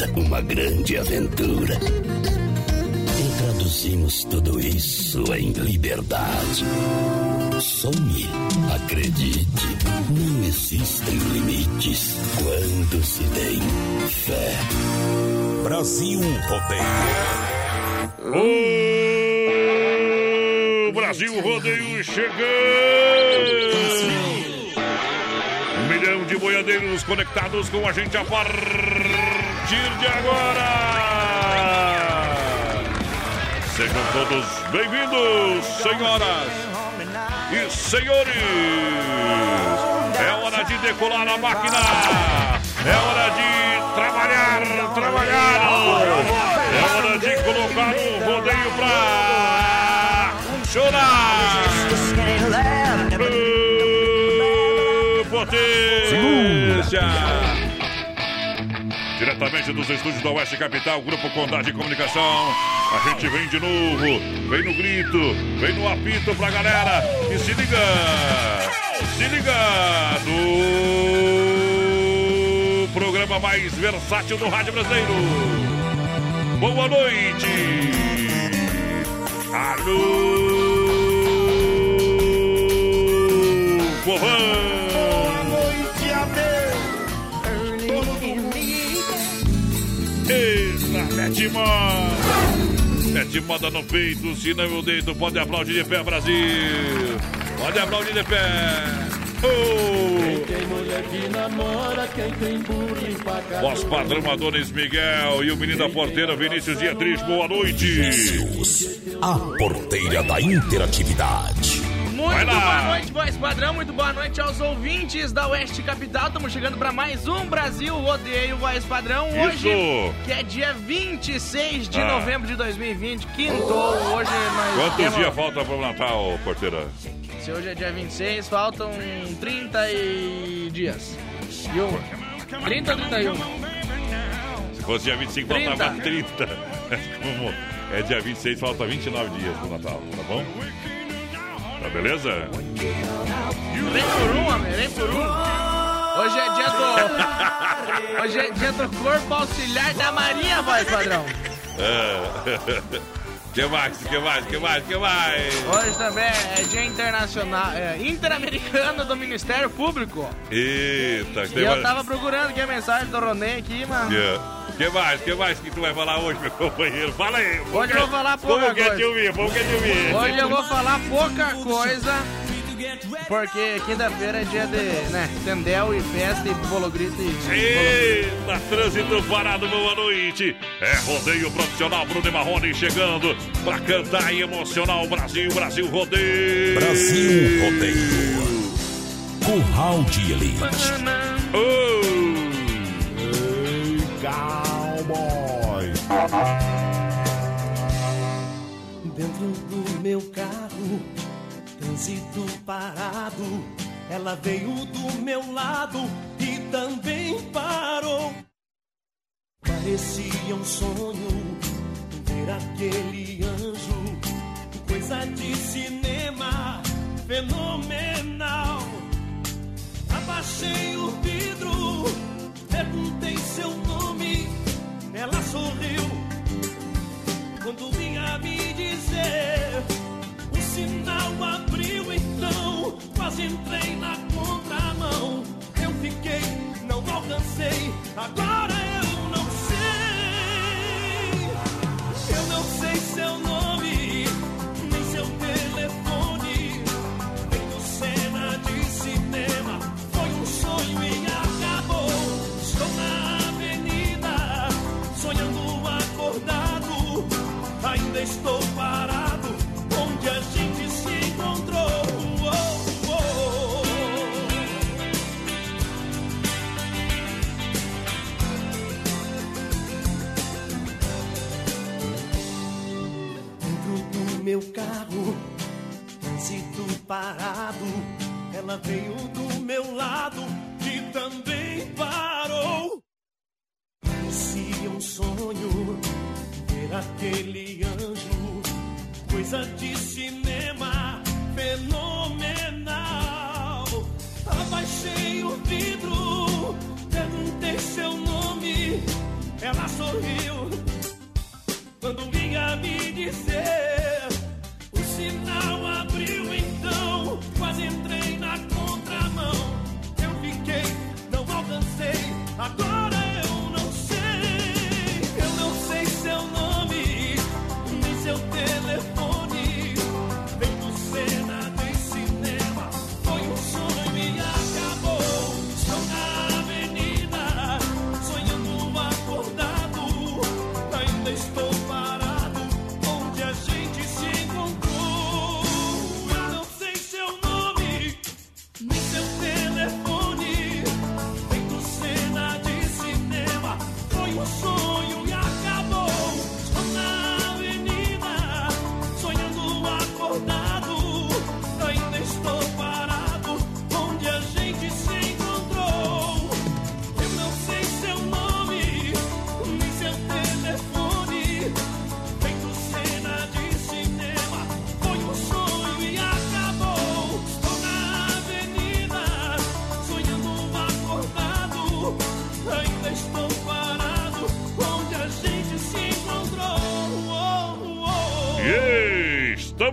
vida uma grande aventura. E traduzimos tudo isso em liberdade. Sonhe, acredite, não existem limites quando se tem fé. Brasil Rodeio. O Brasil Rodeio chegando! Um milhão de boiadeiros conectados com a gente a partir de agora! Sejam todos bem-vindos, senhoras e senhores! É hora de decolar a máquina! É hora de trabalhar, trabalhar! É hora de colocar o rodeio pra! Ô, Potência! Diretamente dos estúdios da Oeste Capital, Grupo Condade de Comunicação. A gente vem de novo, vem no grito, vem no apito pra galera. E se liga! Se liga! No programa mais versátil do rádio brasileiro. Boa noite! Alô! Povão! Mete moda! Mete moda no peito, se não eu deito, pode aplaudir de pé, Brasil! Pode aplaudir de pé! Oh! Tem mulher que namora, quem tem burro. Voz padrão Adonis Miguel e o menino da porteira Vinícius Dietrich, boa noite! A porteira da interatividade. Muito boa noite, voz padrão. Muito boa noite aos ouvintes da Oeste Capital. Estamos chegando para mais um Brasil Rodeio Voz Padrão. Hoje, Isso. que é dia 26 de Ah. novembro de 2020, quintou. Hoje nós Quantos temos- dias falta para o Natal, porteira? Se hoje é dia 26, faltam 30 e... dias. E um. 30 ou 31? Se fosse dia 25, 30. faltava 30. Como é dia 26, falta 29 dias pro Natal, tá bom? Tá beleza? Vem por um, homem, vem por um. Hoje é dia do. Hoje é dia do Corpo Auxiliar da Marinha, voz padrão. É. que mais? Que mais? Que mais? Que mais? Hoje também é dia internacional, é, interamericano do Ministério Público. Eita, E tem eu mais. tava procurando aqui a mensagem do Ronei aqui, mano. Que- Que mais? Que mais que tu vai falar hoje, meu companheiro? Fala aí. Hoje eu vou falar pouca Como quer coisa. te ouvir? Como quer te ouvir? Hoje eu vou falar pouca coisa, porque quinta-feira é dia de, né, tendel e festa e bolo grito e... Eita, trânsito parado, boa noite. É rodeio profissional Bruno e Marrone chegando pra cantar e emocionar o Brasil, Brasil Rodeio. Brasil Rodeio. Curral de Elite. Oh. Cowboy. Dentro do meu carro, trânsito parado. Ela veio do meu lado e também parou. Parecia um sonho ver aquele anjo, coisa de cinema fenomenal. Abaixei o vidro, perguntei seu nome, ela sorriu quando vinha me dizer o sinal abriu quase entrei na contramão. Eu fiquei não alcancei. Agora eu não sei. Eu não sei seu nome nem seu telefone. Vendo cena de cinema. Foi um sonho e acabou. Estou na avenida sonhando acordado. Ainda estou parado meu carro, trânsito parado. Ela veio do meu lado e também parou. Parecia um sonho ver aquele anjo, coisa de cinema fenomenal. Abaixei o vidro, perguntei seu nome, ela sorriu quando vinha me dizer.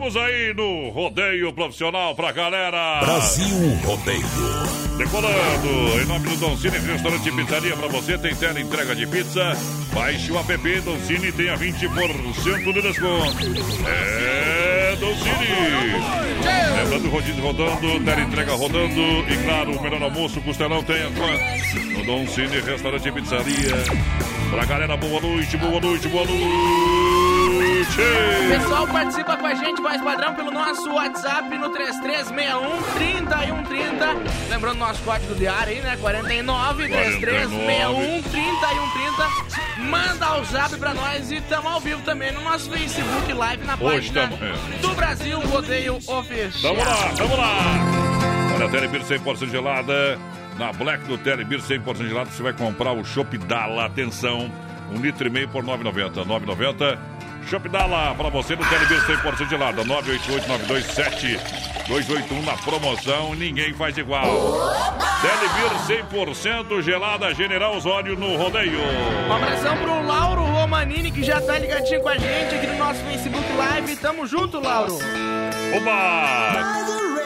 Estamos aí no rodeio profissional pra galera. Brasil Rodeio. Decolando, em nome do Don Cine Restaurante e Pizzaria pra você, tem tela entrega de pizza. Baixe o app Don Cine tenha 20% de desconto. É Don Cine. Lembrando, rodízio rodando, tela entrega rodando e claro, o melhor almoço, costelão tem a no Don Cine Restaurante e Pizzaria. Pra galera, boa noite, boa noite, boa noite. Pessoal participa com a gente, voz padrão, pelo nosso WhatsApp no 3361 3130. Lembrando nosso código de área aí, né? 49 3361 3130. Manda o zap pra nós e tamo ao vivo também no nosso Facebook Live na Hoje página tamo, é. do Brasil Rodeio Oficial. Tamo lá, tamo lá. Olha, a Telebir 100% gelada. Na Black do Telebir 100% gelada, você vai comprar o Chopp Dala. Atenção, um litro e meio por 9,90. 9,90. Chopp Dala pra você no Telebir 100% gelada. 988-927-281 na promoção. Ninguém faz igual. Telebir 100% gelada. General Osório no rodeio. Um abração pro Lauro Romanini, que já tá ligadinho com a gente aqui no nosso Facebook Live. Tamo junto, Lauro. Oba!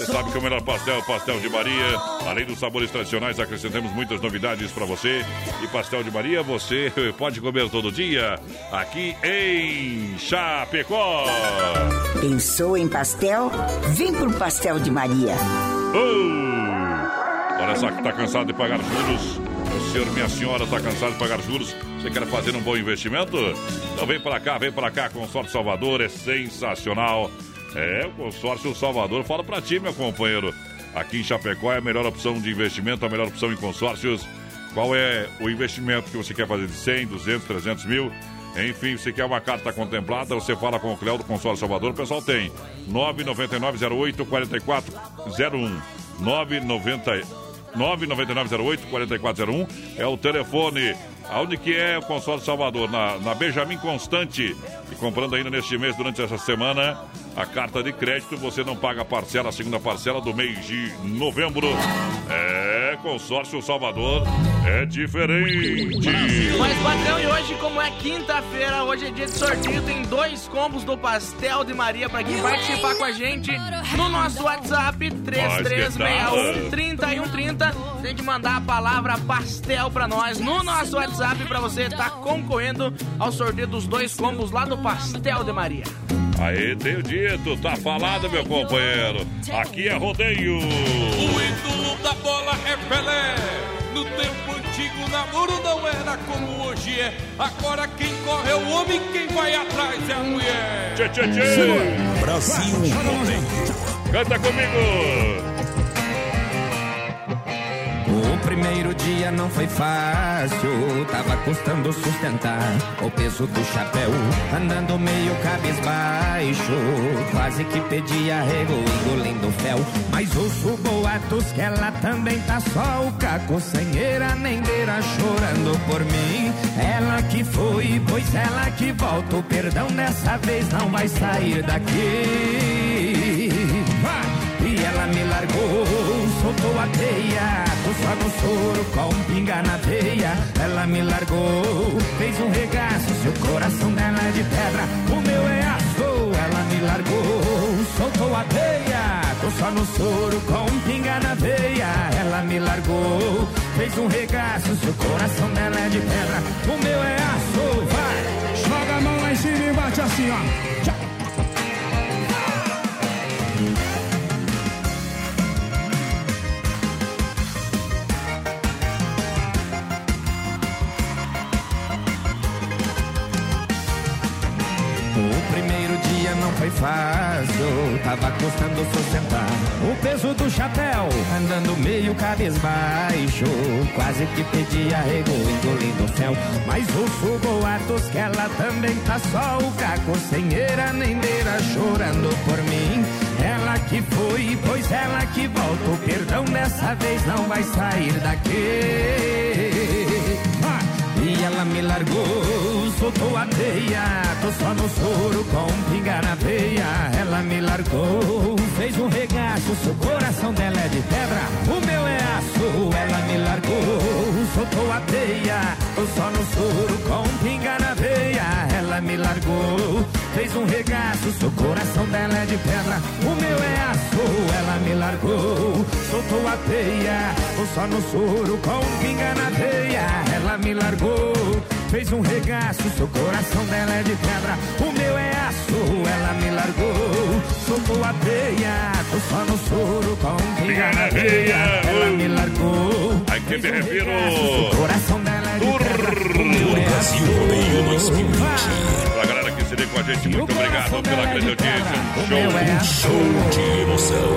Você sabe que é o melhor pastel é o pastel de Maria. Além dos sabores tradicionais, acrescentamos muitas novidades para você. E pastel de Maria você pode comer todo dia aqui em Chapecó. Pensou em pastel? Vem pro Pastel de Maria. Oh! Olha só que tá cansado de pagar juros. O senhor, minha senhora, tá cansado de pagar juros. Você quer fazer um bom investimento? Então vem para cá, vem para cá. Consórcio Salvador é sensacional. É, o Consórcio Salvador. Fala pra ti, meu companheiro. Aqui em Chapecó é a melhor opção de investimento, a melhor opção em consórcios. Qual é o investimento que você quer fazer de 100, 200, 300 mil? Enfim, se quer uma carta contemplada, você fala com o Cléo do Consórcio Salvador. O pessoal tem 99908 4401. 990 99908 4401 é o telefone. Aonde que é o Consórcio Salvador? Na, na Benjamin Constante. E comprando ainda neste mês, durante essa semana, a carta de crédito, você não paga a parcela, a segunda parcela do mês de novembro. É, Consórcio Salvador é diferente. Mas padrão, e hoje, como é quinta-feira, hoje é dia de sorteio, tem dois combos do Pastel de Maria pra quem participar com a gente no nosso WhatsApp 3361 3130. Tem que mandar a palavra pastel pra nós no nosso WhatsApp pra você estar concorrendo ao sorteio dos dois combos lá do Pastel de Maria. Aí tem o dito, tá falado, meu companheiro. Aqui é rodeio. O ídolo da bola é Pelé. No tempo antigo, o namoro não era como hoje é. Agora quem corre é o homem, quem vai atrás é a mulher. Tchê, tchê, tchê. Brasil Rodeio. Canta comigo. O primeiro dia não foi fácil, tava custando sustentar o peso do chapéu, andando meio cabisbaixo, quase que pedia arrego, engolindo fel. Mas ouço boatos que ela também tá só o caco, sem eira nem beira, chorando por mim. Ela que foi, pois ela que volta, o perdão dessa vez não vai sair daqui. E ela me largou, soltou a teia. Tô só no soro com pinga na veia. Ela me largou, fez um regaço. Seu coração dela é de pedra, o meu é aço. Ela me largou, soltou a teia. Tô só no soro com pinga na veia. Ela me largou, fez um regaço. Seu coração dela é de pedra, o meu é aço. Vai, joga a mão lá em cima e bate assim, ó. foi fácil, tava custando sustentar o peso do chapéu, andando meio cabisbaixo. Quase que pedi arrego, engolindo o céu. Mas ouço boatos que ela também tá só o caco, sem nem beira, chorando por mim. Ela que foi, pois ela que volta. O perdão dessa vez não vai sair daqui. Ela me largou, soltou a teia. Tô só no soro com pinga na veia. Ela me largou, fez um regaço. Seu coração dela é de pedra, o meu é aço. Ela me largou, soltou a teia. Tô só no soro com pinga na veia. Ela me largou, fez um regaço. Seu coração dela é de pedra, o meu é aço. Ela me largou, soltou a teia. Tô só no soro com pinga na veia. Ela me largou fez um regaço, seu coração dela é de pedra, o meu é aço, ela me largou, soltou a teia, tô só no soro com pinga na veia, ela me largou. Ai que me refiro. Coração dela de pedra, o meu é aço. Pra galera que se liga com a gente, muito obrigado pela grande audiência. Show, é show de emoção.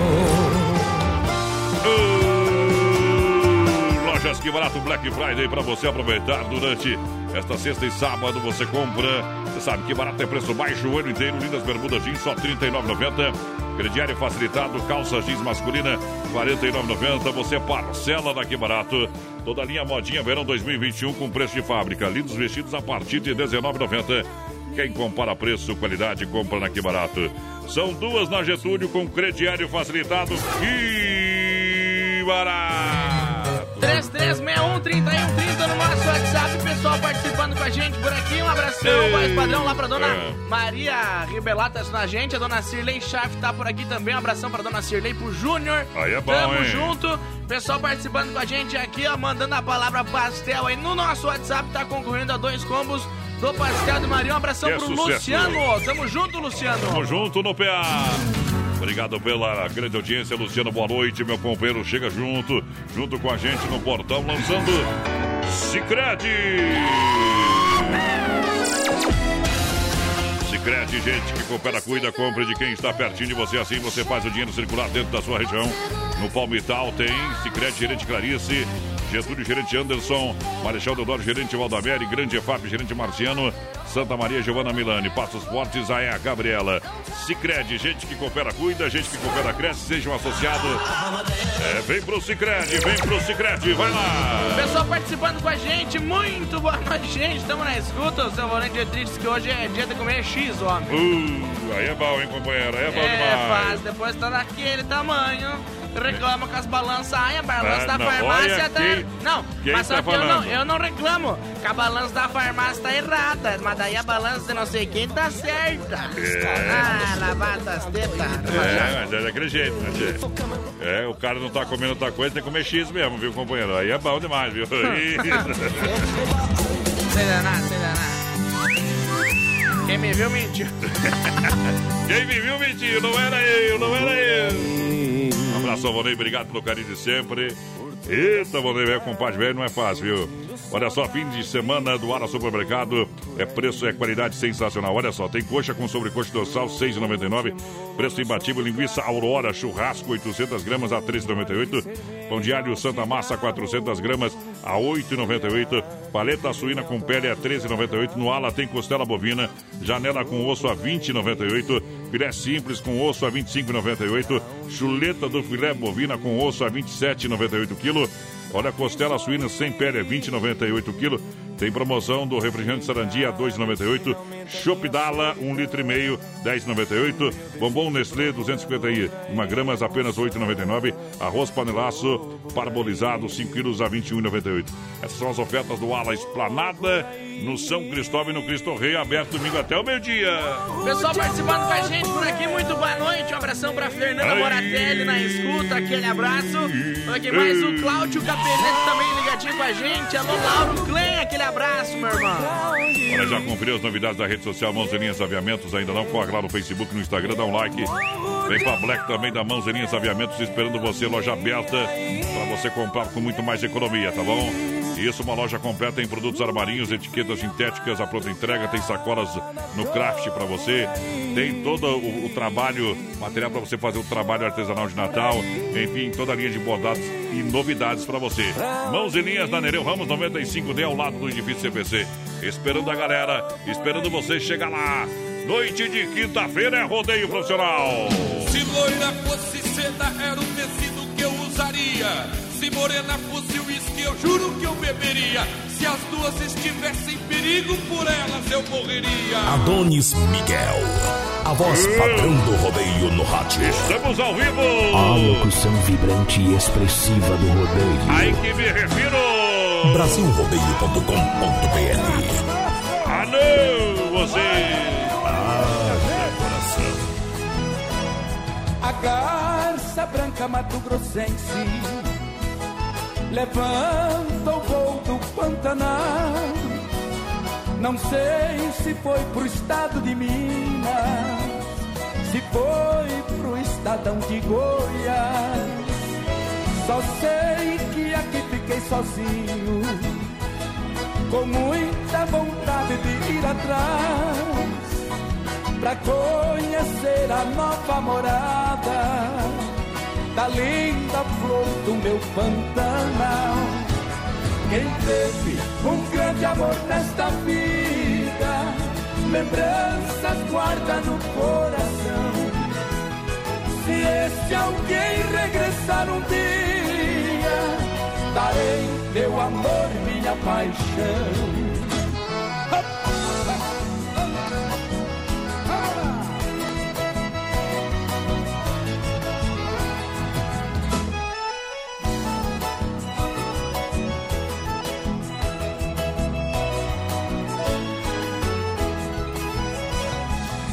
Lojas Que Barato Black Friday para você aproveitar durante esta sexta e sábado. Você compra, você sabe que barato é preço baixo o ano inteiro. Lindas bermudas jeans só R$ 39,90. Crediário facilitado, calça jeans masculina R$ 49,90. Você parcela daqui barato. Toda a linha modinha verão 2021 com preço de fábrica. Lindos vestidos a partir de R$ 19,90. Quem compara preço, qualidade, compra na Que Barato. São duas na Getúlio com crediário facilitado. Que barato! 3361 no nosso WhatsApp. Pessoal participando com a gente por aqui. Um abração, mais padrão lá pra dona é. Maria Ribelatas na gente. A dona Cirlei Schaff tá por aqui também. Um abração pra dona Cirlei, pro Júnior. Aí é bom, Tamo hein? junto. Pessoal participando com a gente aqui, ó, mandando a palavra pastel aí no nosso WhatsApp. Tá concorrendo a dois combos do Pastel de Maria. Um abração que pro sucesso. Luciano. Tamo junto, Luciano. Tamo junto no PA. Obrigado pela grande audiência, Luciano. Boa noite, meu companheiro. Chega junto, junto com a gente no portão, lançando Cicrete. Cicrete, gente que coopera, cuida, compra de quem está pertinho de você. Assim você faz o dinheiro circular dentro da sua região. No Palmital tem Cicrete, gerente Clarice. Getúlio, gerente Anderson, Marechal Deodoro, gerente Valdamere, Grande EFAP, gerente Marciano, Santa Maria, Giovana Milani, Passos Fortes, a a Gabriela. Cicred, gente que coopera, cuida, gente que coopera, cresce, seja um associado. É, vem pro Cicred, vem pro Cicred, vai lá. Pessoal participando com a gente, muito boa noite, gente. Estamos na escuta, o seu Valente Dietrich, que hoje é dia de comer X, homem. Uh, aí é bom, hein, companheiro? Aí é bom é, demais. Faz, depois tá daquele tamanho reclama com as balanças. Ai, a balança ah, da não, farmácia tá. Quem, não, quem mas só tá que eu não, eu não reclamo. Que a balança da farmácia tá errada. Mas daí a balança de não sei quem tá certa. É. Ah, lavada as tetas. É, mas é daquele jeito, né, É, o cara não tá comendo outra coisa, tem que comer X mesmo, viu, companheiro? Aí é bom demais, viu? Sem danar, sem danar. Quem me viu mentiu. Quem me viu mentiu, não era eu, não era eu abraço, Vonei. Obrigado pelo carinho de sempre. Eita, Vonei, velho, compadre velho, não é fácil, viu? Olha só, fim de semana do Ara Supermercado. É preço, é qualidade sensacional. Olha só, tem coxa com sobrecoxa dorsal, 6,99. Preço imbatível, linguiça Aurora, churrasco, 800 gramas a 3,98. Pão de alho Santa Massa, 400 gramas a 8,98. Paleta suína com pele a 13,98. No ala tem costela bovina, janela com osso a 20,98. Filé simples com osso a 25,98. Chuleta do filé bovina com osso a 27,98 quilo. Olha, costela suína sem pele é 20,98 kg. Tem promoção do refrigerante Sarandia 2,98. Chopp Dala, 1 litro e meio, 10,98. Bombom Nestlé, 251 gramas, apenas 8,99. Arroz panelaço parbolizado, 5 quilos a 21,98. Essas são as ofertas do Ala Esplanada, no São Cristóvão e no Cristo Rei, aberto domingo até o meio-dia. Pessoal participando com a gente por aqui, muito boa noite. Um abração pra Fernanda Moratelli na escuta, aquele abraço. Aqui mais o Cláudio Capelete também ligadinho com a gente. Alô, Lauro Klein, aquele abraço, meu irmão. Olha, já conferiu as novidades da rede social Mãozinhas Aviamentos? Ainda não? Corre lá no Facebook, no Instagram, dá um like. Vem pra Black também da Mãozinhas Aviamentos, esperando você, loja aberta, para você comprar com muito mais economia, tá bom? Isso, uma loja completa em produtos armarinhos, etiquetas sintéticas, a pronta entrega, tem sacolas no craft para você, tem todo o, o trabalho, material para você fazer o trabalho artesanal de Natal, enfim, toda a linha de bordados e novidades para você. Mãos e linhas na Nereu Ramos 95D ao lado do edifício CPC. Esperando a galera, esperando você chegar lá. Noite de quinta-feira é rodeio profissional. Se loira fosse seda, era o tecido que eu usaria. Se morena fosse eu juro que eu beberia. Se as duas estivessem em perigo, por elas eu morreria. Adonis Miguel, a voz padrão do rodeio no rádio. Estamos ao vivo. A locução vibrante e expressiva do rodeio. Aí que me refiro. Brasilrodeio.com.br Alô, você. A garça branca Mato Grossense levanta o voo do Pantanal. Não sei se foi pro estado de Minas, se foi pro estadão de Goiás. Só sei que aqui fiquei sozinho, com muita vontade de ir atrás pra conhecer a nova morada da linda flor do meu Pantanal. Quem teve um grande amor nesta vida, lembranças guarda no coração. Se esse alguém regressar um dia, darei meu amor, minha paixão.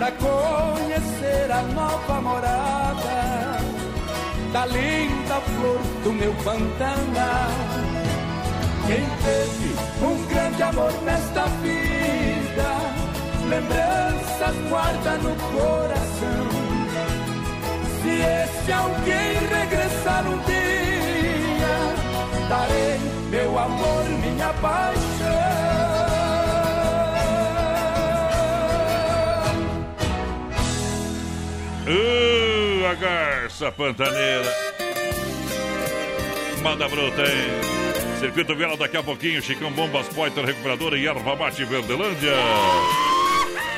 pra conhecer a nova morada da linda flor do meu Pantanal. Quem teve um grande amor nesta vida, lembranças guarda no coração. Se esse alguém regressar um dia, darei meu amor, minha paixão. Uh, a garça pantaneira. Manda bruta, hein? Circuito Vial daqui a pouquinho. Chicão Bombas, Poiter Recuperadora e Erva Mate Verdelândia.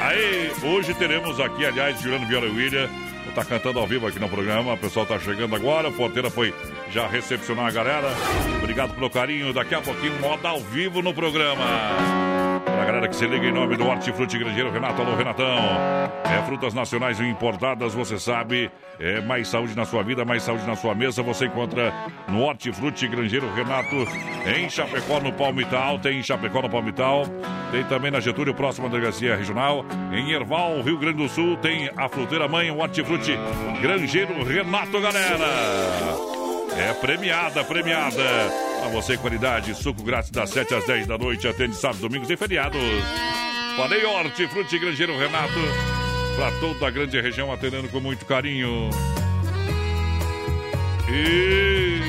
Aí, hoje teremos aqui, aliás, Juliano Viola e William. Tá cantando ao vivo aqui no programa. O pessoal tá chegando agora. A porteira foi já recepcionar a galera. Obrigado pelo carinho. Daqui a pouquinho, moda ao vivo no programa. Pra galera que se liga em nome do Hortifruti Grangeiro Renato, alô Renatão. É frutas nacionais e importadas, você sabe. É mais saúde na sua vida, mais saúde na sua mesa. Você encontra no Hortifruti Grangeiro Renato, em Chapecó, no Palmital. Tem em Chapecó, no Palmital. Tem também na Getúlio, próxima delegacia regional. Em Erval, Rio Grande do Sul, tem a fruteira mãe, o Hortifruti Grangeiro Renato, galera. É premiada, premiada. Pra você, qualidade, suco grátis das 7 às 10 da noite, atende sábado, domingos e feriados. Falei Hortifruti Grangeiro Renato, pra toda a grande região, atendendo com muito carinho. E...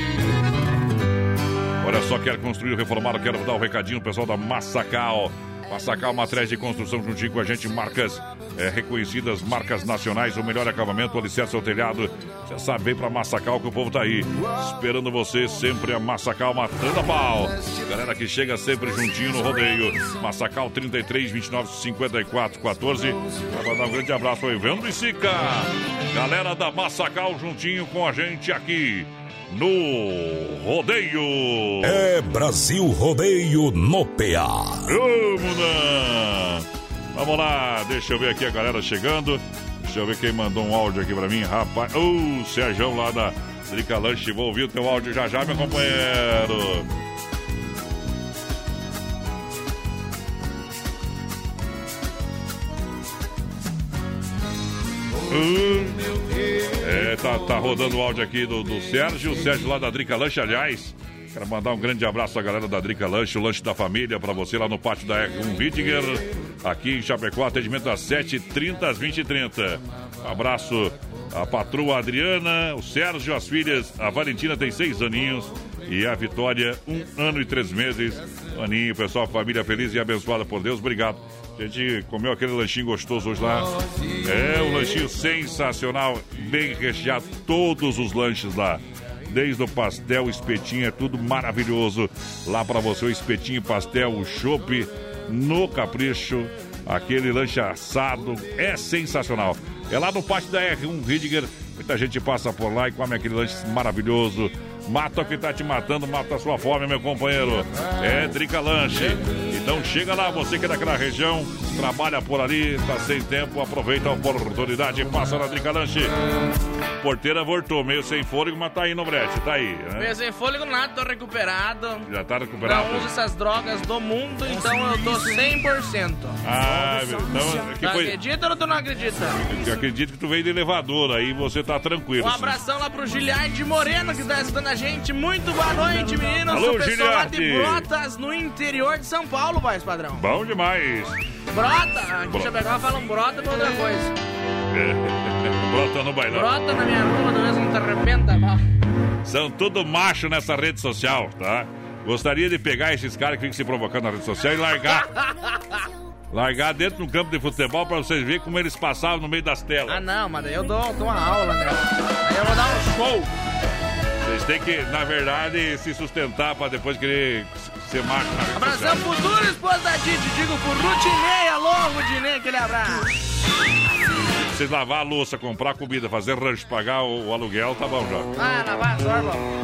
Olha só, quer construir reformar, quero dar um recadinho, pessoal da Massacal. Massacal Matriz de Construção juntinho com a gente, marcas é, reconhecidas, marcas nacionais, o melhor acabamento, o alicerce ao telhado. Você sabe, vem pra Massacal que o povo tá aí. Esperando você, sempre a Massacal matando a pau. Galera que chega sempre juntinho no rodeio. Massacal 33 29 54 14. Vai mandar um grande abraço aí, Vendo e Sica. Galera da Massacal juntinho com a gente aqui no Rodeio. É Brasil Rodeio no PA. Vamos lá. Vamos lá, deixa eu ver aqui a galera chegando. Deixa eu ver quem mandou um áudio aqui pra mim, rapaz. Ô, uh, Sérgio lá da Drica Lanche. Vou ouvir o teu áudio já já, meu companheiro. Uh, é, tá, tá rodando o áudio aqui do, do Sérgio. O Sérgio lá da Drica Lanche, aliás. Quero mandar um grande abraço à galera da Drica Lanche, o lanche da família, para você lá no pátio da R1 Wittinger, aqui em Chapecó, atendimento das 7h30 às 20h30. Abraço à patroa Adriana, o Sérgio, as filhas, a Valentina tem seis aninhos e a Vitória, um ano e três meses. Aninho, pessoal, família feliz e abençoada por Deus, obrigado. A gente comeu aquele lanchinho gostoso hoje lá. É um lanchinho sensacional, bem recheado, todos os lanches lá desde o pastel, espetinho, é tudo maravilhoso. Lá para você, o espetinho, pastel, o chopp no capricho, aquele lanche assado, é sensacional. É lá no pátio da R1 Ridger, muita gente passa por lá e come aquele lanche maravilhoso. Mata o que tá te matando, mata a sua fome, meu companheiro. É Drica Lanche. Então chega lá, você que é daquela região, trabalha por ali, tá sem tempo, aproveita a oportunidade e passa na Drica Lanche. Porteira voltou, meio sem fôlego, mas tá aí no brete, tá aí. Né? Meio sem fôlego nada, tô recuperado. Já tá recuperado? Não uso essas drogas do mundo, então eu tô 100%. Ah, então... Que foi... Acredita ou tu não acredita? Eu acredito que tu veio de elevador, aí você tá tranquilo. Um abração lá pro Giliard Moreno, que tá escutando a gente. Muito boa noite, meninos. Alô, Sou pessoal lá de Brotas, no interior de São Paulo, voz padrão. Bom demais. Brota, aqui Bro... Chapecó falam brota pra outra coisa. É. brota no bailão. Brota na minha rua, não te arrependa, mal. São tudo macho nessa rede social, tá? Gostaria de pegar esses caras que ficam se provocando na rede social e largar. largar dentro do campo de futebol pra vocês verem como eles passavam no meio das telas. Ah, não, mas daí eu dou, dou uma aula, né? Aí eu vou dar um show. Vocês têm que, na verdade, se sustentar pra depois querer ser na rede Abração social. futuro, esposa da Didi. Digo pro Rutinei, alô, Rutinei, aquele abraço. Vocês lavar a louça, comprar comida, fazer rancho, pagar o, o aluguel, tá bom já. Ah, lavar as bom.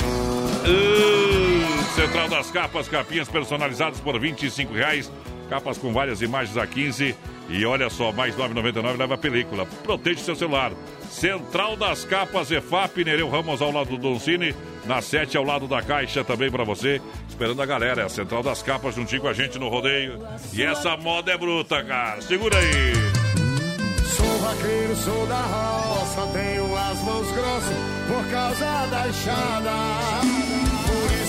Uh, Central das Capas, capinhas personalizadas por 25 reais. Capas com várias imagens a 15. E olha só, mais 9,99 leva a película. Protege seu celular. Central das Capas, EFAP, Nereu Ramos ao lado do Doncini. Na 7 ao lado da Caixa também para você. Esperando a galera. É a Central das Capas juntinho com a gente no rodeio. E essa moda é bruta, cara. Segura aí. Sou vaqueiro, sou da roça, tenho as mãos grossas por causa da enxada.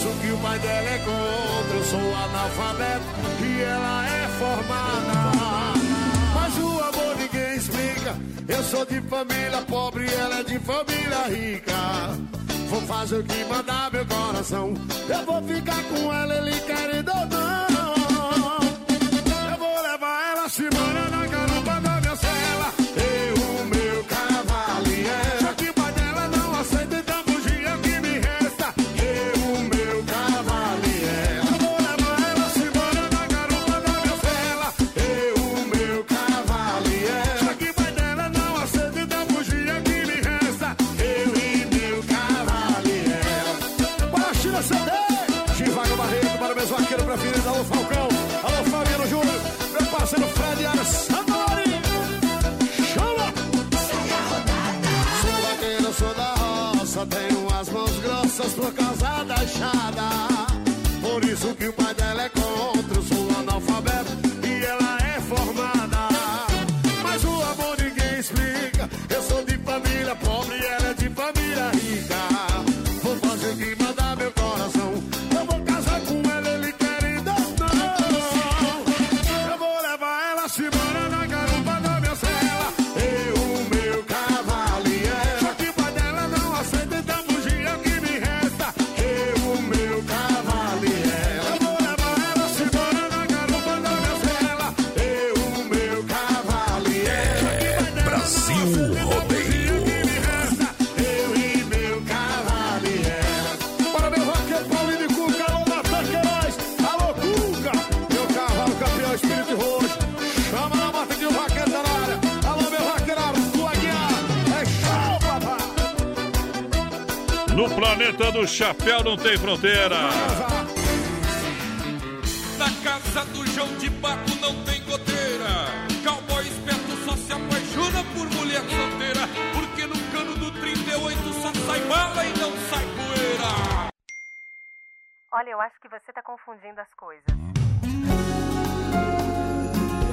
Isso que o pai dela é contra, eu sou analfabeto e ela é formada. Mas o amor ninguém explica, eu sou de família pobre e ela é de família rica. Vou fazer o que mandar meu coração, eu vou ficar com ela, ele querendo ou não. Eu vou levar ela se grossas por causa planeta do chapéu não tem fronteira. Na casa do João de Baco não tem goteira. Cowboy esperto só se apaixona por mulher solteira. Porque no cano do 38 só sai bala e não sai poeira. Olha, eu acho que você tá confundindo as coisas.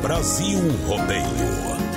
Brasil Rodeio.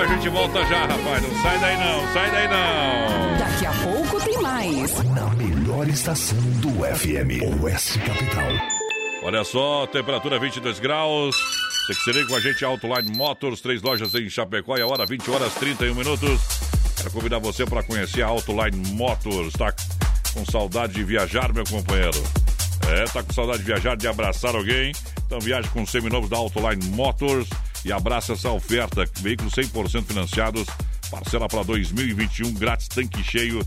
A gente volta já, rapaz. Não sai daí não, sai daí não. Daqui a pouco tem mais. Na melhor estação do FM, Oeste Capital. Olha só, temperatura 22 graus. Você que se liga com a gente, Autoline Motors, três lojas em Chapecó e a hora 20 horas 31 minutos. Quero convidar você para conhecer a Autoline Motors. Tá com saudade de viajar, meu companheiro? É, tá com saudade de viajar, de abraçar alguém? Então viaje com os seminovos da Autoline Motors e abraça essa oferta. Veículos 100% financiados, parcela para 2021, grátis tanque cheio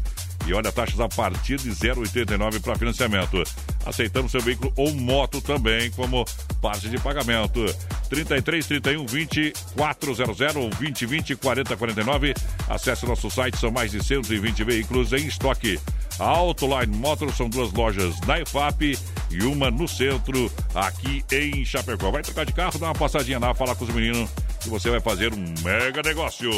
e olha, taxas a partir de 0,89 para financiamento. Aceitamos seu veículo ou moto também como parte de pagamento. 33 31 20 400 ou 20 20 40 49. Acesse nosso site, são mais de 120 veículos em estoque. Autoline Motors são duas lojas na EFAP e uma no centro, aqui em Chapecó. Vai trocar de carro, dá uma passadinha lá, fala com os meninos que você vai fazer um mega negócio.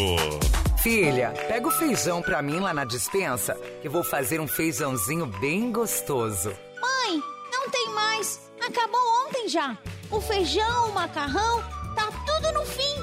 Filha, pega o feijão pra mim lá na dispensa, que eu vou fazer um feijãozinho bem gostoso. Mãe, não tem mais. Acabou ontem já. O feijão, o macarrão, tá tudo no fim.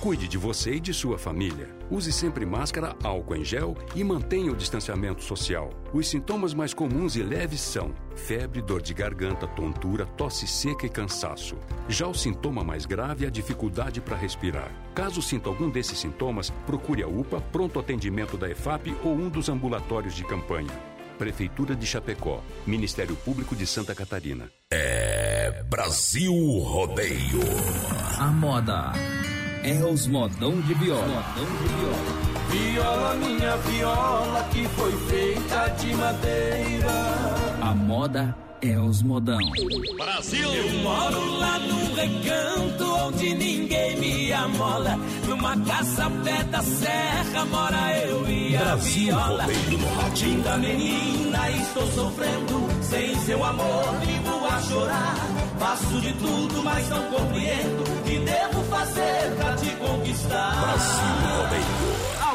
Cuide de você e de sua família. Use sempre máscara, álcool em gel e mantenha o distanciamento social. Os sintomas mais comuns e leves são febre, dor de garganta, tontura, tosse seca e cansaço. Já o sintoma mais grave é a dificuldade para respirar. Caso sinta algum desses sintomas, procure a UPA, pronto atendimento da EFAP ou um dos ambulatórios de campanha. Prefeitura de Chapecó, Ministério Público de Santa Catarina. É Brasil Rodeio. A moda é os modão de viola. Modão de viola. Viola, minha viola, que foi feita de madeira. A moda é os modão. Brasil! Eu moro lá num recanto onde ninguém me amola. Numa casa ao pé da serra mora eu e a Brasil viola. No. Linda menina, estou sofrendo. Sem seu amor, vivo a chorar. Faço de tudo, mas não compreendo. O que devo fazer pra te conquistar? Brasil Rodeio.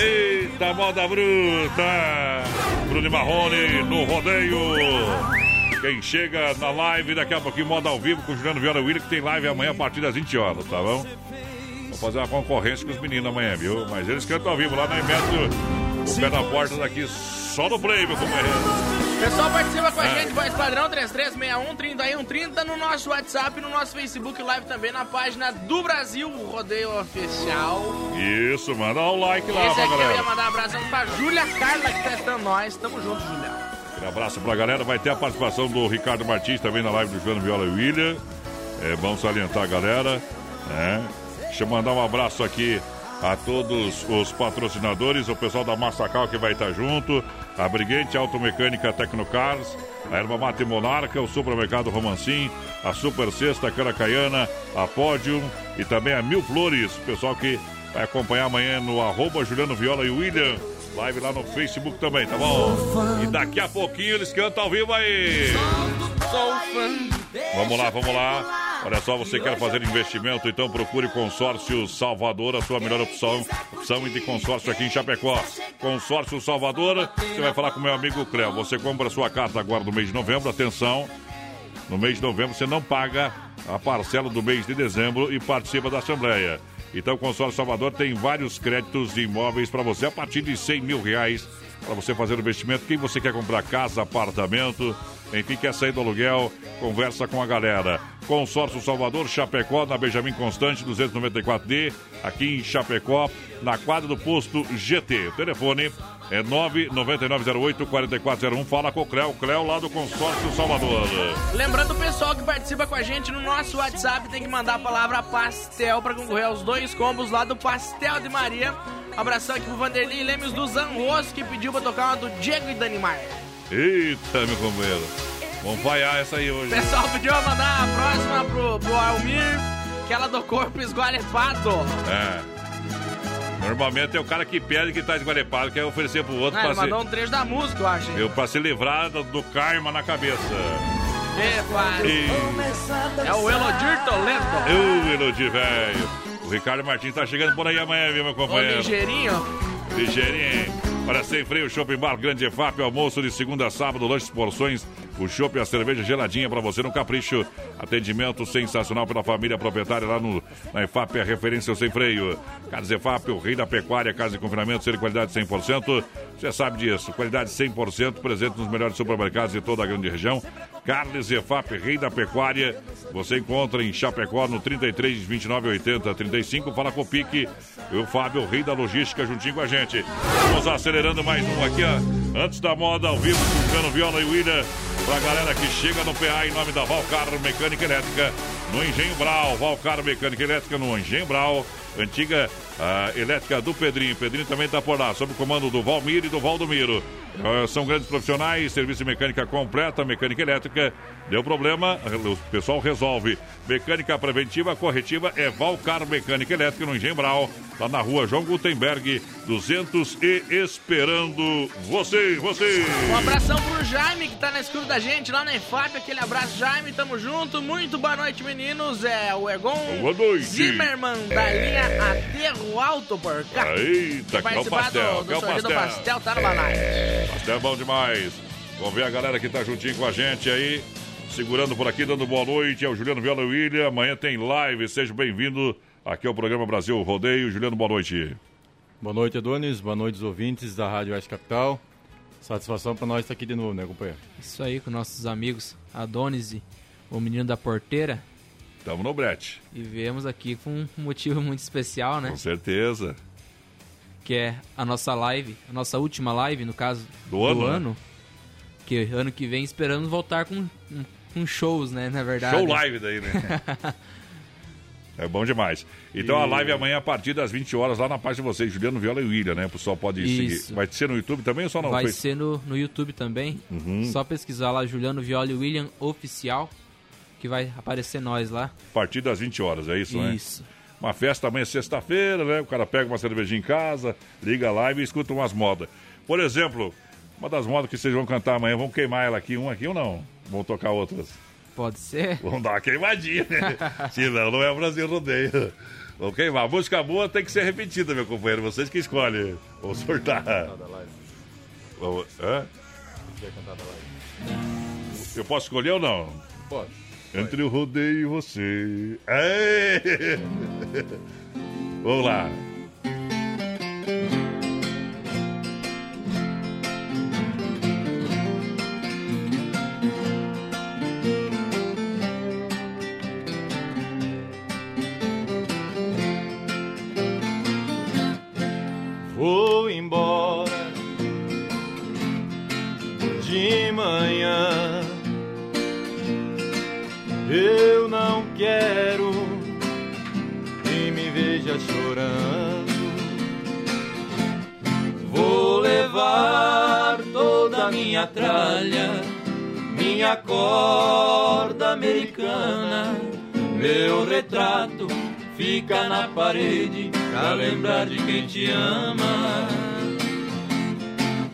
Eita, moda bruta! Bruno Marrone no rodeio. Quem chega na live daqui a pouquinho, moda ao vivo com o Juliano Viola William, que tem live amanhã a partir das 20 horas, tá bom? Vou fazer uma concorrência com os meninos amanhã, viu? Mas eles cantam ao vivo lá na Metro, o pé na porta daqui, só no play, meu companheiro. Pessoal, participa com a É. gente, voz padrão 3361 3130 no nosso WhatsApp, no nosso Facebook Live também, na página do Brasil Rodeio Oficial. Isso, manda um like lá Esse aqui eu ia galera. mandar um abração pra Júlia Carla, que tá estando nós. Tamo junto, Julião. Aquele abraço pra galera. Vai ter a participação do Ricardo Martins também na live do João Viola e William. É bom salientar a galera. Né? Deixa eu mandar um abraço aqui a todos os patrocinadores, o pessoal da Massacal que vai estar junto, a Briguente Automecânica Tecnocars, a Erva Mate Monarca, o Supermercado Romancim, a Super Sexta Caracaiana, a Pódium e também a Mil Flores, o pessoal que vai acompanhar amanhã no arroba Juliano Viola e William. Live lá no Facebook também, tá bom? E daqui a pouquinho eles cantam ao vivo aí. Vamos lá, vamos lá. Olha só, você quer fazer investimento, então procure Consórcio Salvador, a sua melhor opção, opção de consórcio aqui em Chapecó. Consórcio Salvador, você vai falar com meu amigo Cléo. Você compra a sua carta agora no mês de novembro, atenção. No mês de novembro você não paga a parcela do mês de dezembro e participa da Assembleia. Então o Consórcio Salvador tem vários créditos de imóveis para você a partir de 100 mil reais para você fazer o investimento. Quem você quer comprar casa, apartamento, enfim, quer sair do aluguel, conversa com a galera. Consórcio Salvador, Chapecó, na Benjamin Constante, 294D, aqui em Chapecó, na quadra do posto GT. O telefone é 99908-4401. Fala com o Cléo, Cléo lá do Consórcio Salvador. Lembrando o pessoal que participa com a gente no nosso WhatsApp tem que mandar a palavra pastel pra concorrer aos dois combos lá do Pastel de Maria. Abração aqui pro Vanderlei Lemos do Zanrosso que pediu pra tocar uma do Diego e Danimar. Eita, meu companheiro. Vamos vaiar essa aí hoje. Pessoal pediu pra mandar a próxima pro, pro Almir, aquela do corpo esgualepado. É. Normalmente é o cara que pede que tá esgualepado, quer oferecer pro outro Ah, pra ele se, mandou um trecho da música, eu acho. eu, pra se livrar do, do karma na cabeça. Epa. E- É o Elodir Toledo. Eu, Elodie, velho. O Ricardo Martins tá chegando por aí amanhã, viu, meu companheiro? ligeirinho. Ligeirinho. Para sem freio, Shopping Bar Grande EFAP, almoço de segunda a sábado, lanches, porções, o chopp e a cerveja geladinha para você no capricho. Atendimento sensacional pela família proprietária lá no, na EFAP, a referência ao sem freio. Carnes EFAP, o rei da pecuária, casa de confinamento, ser de qualidade 100%. Você sabe disso, qualidade 100%, presente nos melhores supermercados de toda a grande região. Carnes EFAP, rei da pecuária, você encontra em Chapecó no 33 29 80 35. Fala com o Pique, e o Fábio, rei da logística, juntinho com a gente. Vamos acelerando mais um aqui, ó. Antes da moda, ao vivo, com Cano Viola e William. Pra galera que chega no PA em nome da Valcar Mecânica Elétrica, no Engenho Brau. Valcar Mecânica Elétrica no Engenho Brau. Antiga ah, elétrica do Pedrinho. Pedrinho também está por lá, sob o comando do Valmir e do Valdomiro. Ah, são grandes profissionais, serviço de mecânica completa, mecânica elétrica. Deu problema, o pessoal resolve. Mecânica preventiva, corretiva é Valcar Mecânica Elétrica no Engenho Brau. Lá na rua João Gutenberg, 200 e esperando você, você. Um abração pro Jaime que tá na escuta da gente lá na EFAP. Aquele abraço, Jaime. Tamo junto. Muito boa noite, meninos. É o Egon Boa noite. Zimmermann da É. linha Aterro Alto por cá. Eita, que é o pastel, do, que é do o do pastel. pastel, tá no balai. Pastel é bom demais. Vamos ver a galera que tá juntinho com a gente aí. Segurando por aqui, dando boa noite. É o Juliano Viola William. Amanhã tem live. Seja bem-vindo aqui ao programa Brasil Rodeio. Juliano, boa noite. Boa noite, Adonis. Boa noite, os ouvintes da Rádio Oeste Capital. Satisfação para nós estar aqui de novo, né, companheiro? Isso aí, com nossos amigos Adonis e o menino da porteira. Tamo no brete. E viemos aqui com um motivo muito especial, né? Com certeza. Que é a nossa live, a nossa última live, no caso, Do ano, né? Que ano que vem esperamos voltar com, com- shows, né? Na verdade. Show live daí, né? É bom demais. Então E- a live amanhã a partir das 20 horas lá na página de vocês, Juliano Viola e William, né? O pessoal pode Isso. seguir. Vai ser no YouTube também ou só no Vai ser no, no YouTube também. Uhum. Só pesquisar lá Juliano Viola e William Oficial, que vai aparecer nós lá. A partir das 20 horas, é isso, né? Isso. Uma festa amanhã sexta-feira, né? O cara pega uma cervejinha em casa, liga a live e escuta umas modas. Por exemplo, uma das modas que vocês vão cantar amanhã, vamos queimar ela aqui, um aqui ou não? Vamos tocar outras? Pode ser? Vamos dar uma queimadinha, né? Senão não é o Brasil Rodeio. Vamos queimar. Música boa tem que ser repetida, meu companheiro. Vocês que escolhem. Vamos sortar. Vamos- Hã? Eu posso escolher ou não? Pode. Entre o rodeio e você. Ei! Vamos lá. Minha tralha, minha corda americana, meu retrato fica na parede pra lembrar de quem te ama.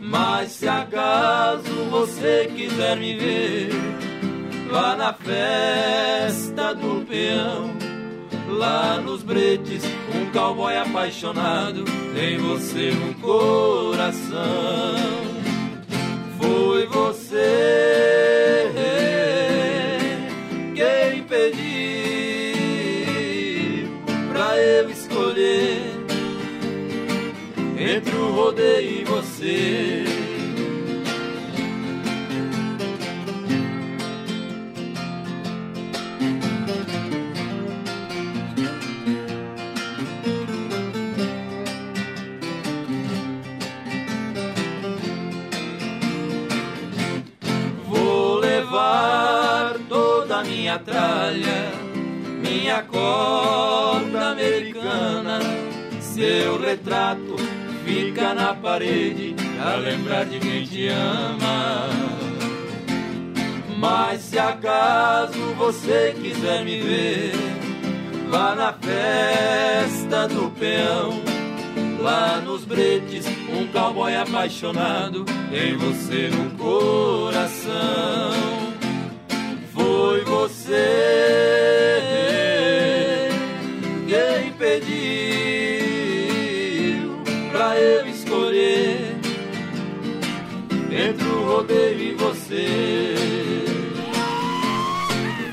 Mas se acaso você quiser me ver lá na festa do peão, lá nos bretes, um cowboy apaixonado tem você no coração. Foi você quem pediu pra eu escolher entre o rodeio e você. Minha tralha, minha corda americana, seu retrato fica na parede pra lembrar de quem te ama. Mas se acaso você quiser me ver, vá na festa do peão. Lá nos bretes, um cowboy apaixonado tem você no coração. Foi você quem pediu pra eu escolher entre o rodeio e você.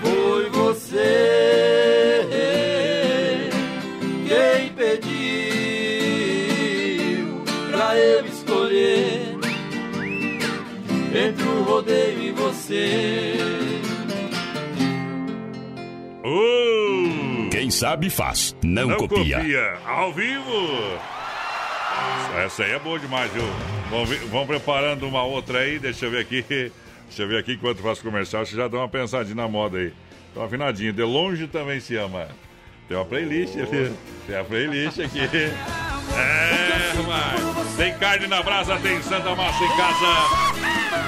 Foi você quem pediu pra eu escolher entre o rodeio e você. Sabe faz, não, copia. Ao vivo. Essa aí é boa demais, viu? Vão, preparando uma outra aí, deixa eu ver aqui. Deixa eu ver aqui enquanto faço comercial, você já dá uma pensadinha na moda aí. Tá afinadinho, de longe também se ama. Tem uma playlist ali. Tem a playlist aqui. É, mas tem carne na brasa, tem Santa Massa em casa.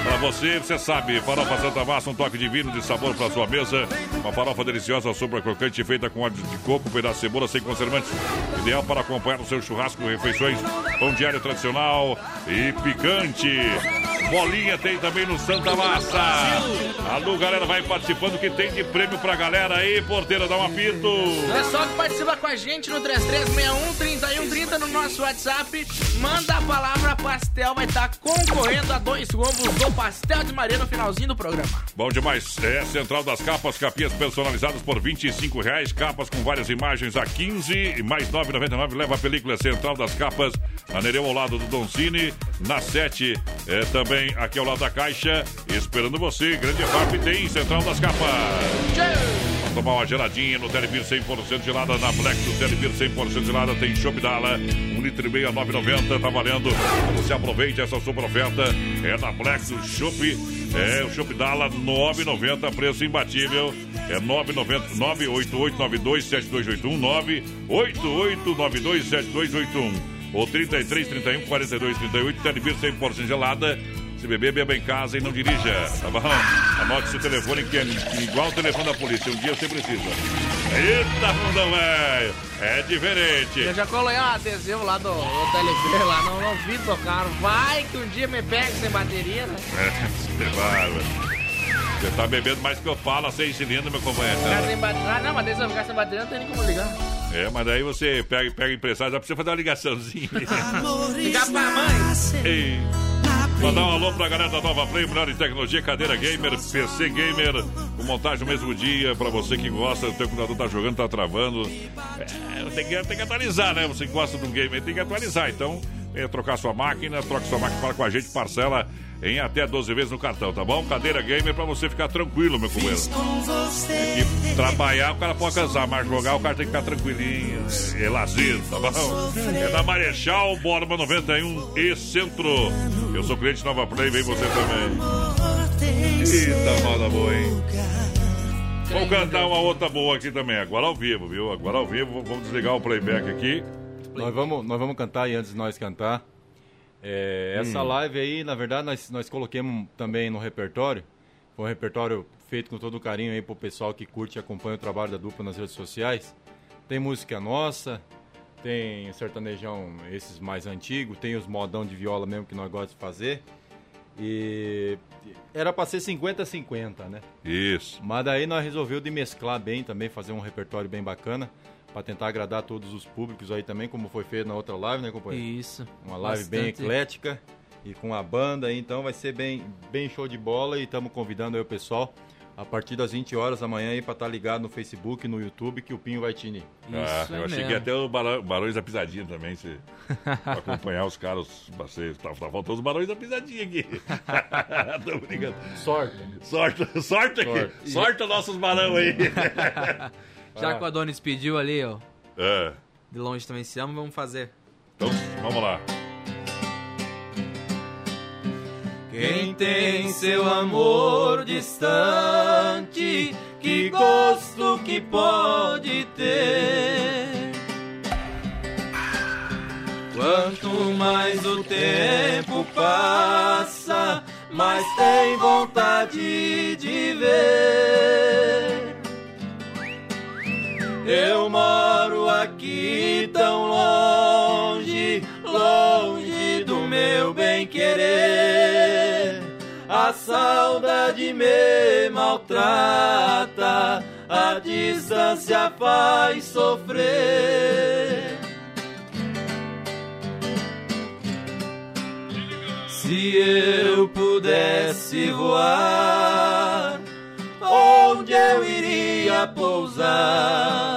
Pra você, você sabe, farofa Santa Massa, um toque divino de sabor pra sua mesa. Uma farofa deliciosa, sopa crocante, feita com óleo de coco, pedaço de cebola sem conservantes. Ideal para acompanhar o seu churrasco, refeições, pão diário tradicional e picante. Bolinha tem também no Santa Massa. Alô, galera, vai participando que tem de prêmio pra galera aí, porteira, dá um apito. Pessoal que participa com a gente no 3361-3130 no nosso WhatsApp, manda a palavra pastel, vai estar concorrendo a dois combos do Pastel de Maria no finalzinho do programa. Bom demais. É Central das Capas, capinhas personalizadas por 25 reais, capas com várias imagens a 15 e mais 9,99 leva a película Central das Capas, na Nereu ao lado do Don Cine, na 7, é, também aqui ao lado da Caixa, esperando você. Grande FAP tem Central das Capas. Pra tomar uma geladinha no Telebir 100% gelada, na Black do Telebir 100% gelada, tem Chopp Dala, 1 litro e meio a 9,90, tá valendo. Você aproveite essa super oferta, é da Black do Chopp, é o Chopp Dala 9,90, preço imbatível, é 9,90, 988927281, 988927281, ou 33 31 42 38, Telebir 100% gelada. Se beber, beba em casa e não dirija, tá bom? Anote seu telefone que é igual o telefone da polícia. Um dia você precisa. Eita, fundão, velho! É diferente. Eu já colei um adesivo lá do, do telefone, lá no vidro do carro. Vai que um dia me pega sem bateria, né? É, você vai, velho. Você tá bebendo mais que eu falo, seis cilindros, meu companheiro. Ficar sem bateria. Ah, não, mas desse eu ficar sem bateria não tem nem como ligar. É, mas daí você pega, pega emprestado, dá pra você fazer uma ligaçãozinha. Ligar pra mãe. Ei. Mandar um alô pra galera da Nova Play, melhor em tecnologia, cadeira gamer, PC gamer, com montagem no mesmo dia, pra você que gosta, o teu computador tá jogando, tá travando. É, tem, que, tem que atualizar, né? Você que gosta do game, tem que atualizar. Então, venha trocar sua máquina, troque sua máquina para com a gente, parcela em até 12 vezes no cartão, tá bom? Cadeira gamer pra você ficar tranquilo, meu companheiro. Tem que trabalhar, o cara pode cansar, mas jogar o cara tem que ficar tranquilinho, é lazer, tá bom? É da Marechal, Borba 91 e Centro. Eu sou cliente Nova Play, vem você também. Eita, moda boa, hein? Vamos cantar uma outra boa aqui também, agora ao vivo, viu? Agora ao vivo, vamos desligar o playback aqui. Nós vamos, nós vamos cantar e antes de nós cantar. É, essa Hum. live aí, na verdade, nós, nós coloquemos também no repertório. Foi um repertório feito com todo carinho aí pro pessoal que curte e acompanha o trabalho da dupla nas redes sociais. Tem música nossa, tem sertanejão esses mais antigos, tem os modão de viola mesmo que nós gostamos de fazer. E era pra ser 50-50, né? Isso. Mas daí nós resolveu de mesclar bem também, fazer um repertório bem bacana, pra tentar agradar todos os públicos aí também, como foi feito na outra live, né, companheiro? Isso. Uma live bem Bastante. eclética e com a banda, aí, então vai ser bem, bem show de bola e estamos convidando aí o pessoal a partir das 20 horas da manhã aí pra estar ligado no Facebook, no YouTube, que o Pinho vai te unir. Ah, eu achei que ia até o Barão- Barões da Pisadinha também, se, pra acompanhar os caras. Você, tá, tá faltando os Barões da Pisadinha aqui. Tô brincando. Sorte. Sorte, sorte aqui. Sorte. Sorte nossos barão aí. Já que o Adonis pediu ali, ó. É. De longe também se ama, vamos fazer. Então, vamos lá. Quem tem seu amor distante, que gosto que pode ter. Quanto mais o tempo passa, mais tem vontade de ver. Eu moro aqui tão longe, longe do meu bem querer. A saudade me maltrata, a distância faz sofrer. Se eu pudesse voar, onde eu iria pousar?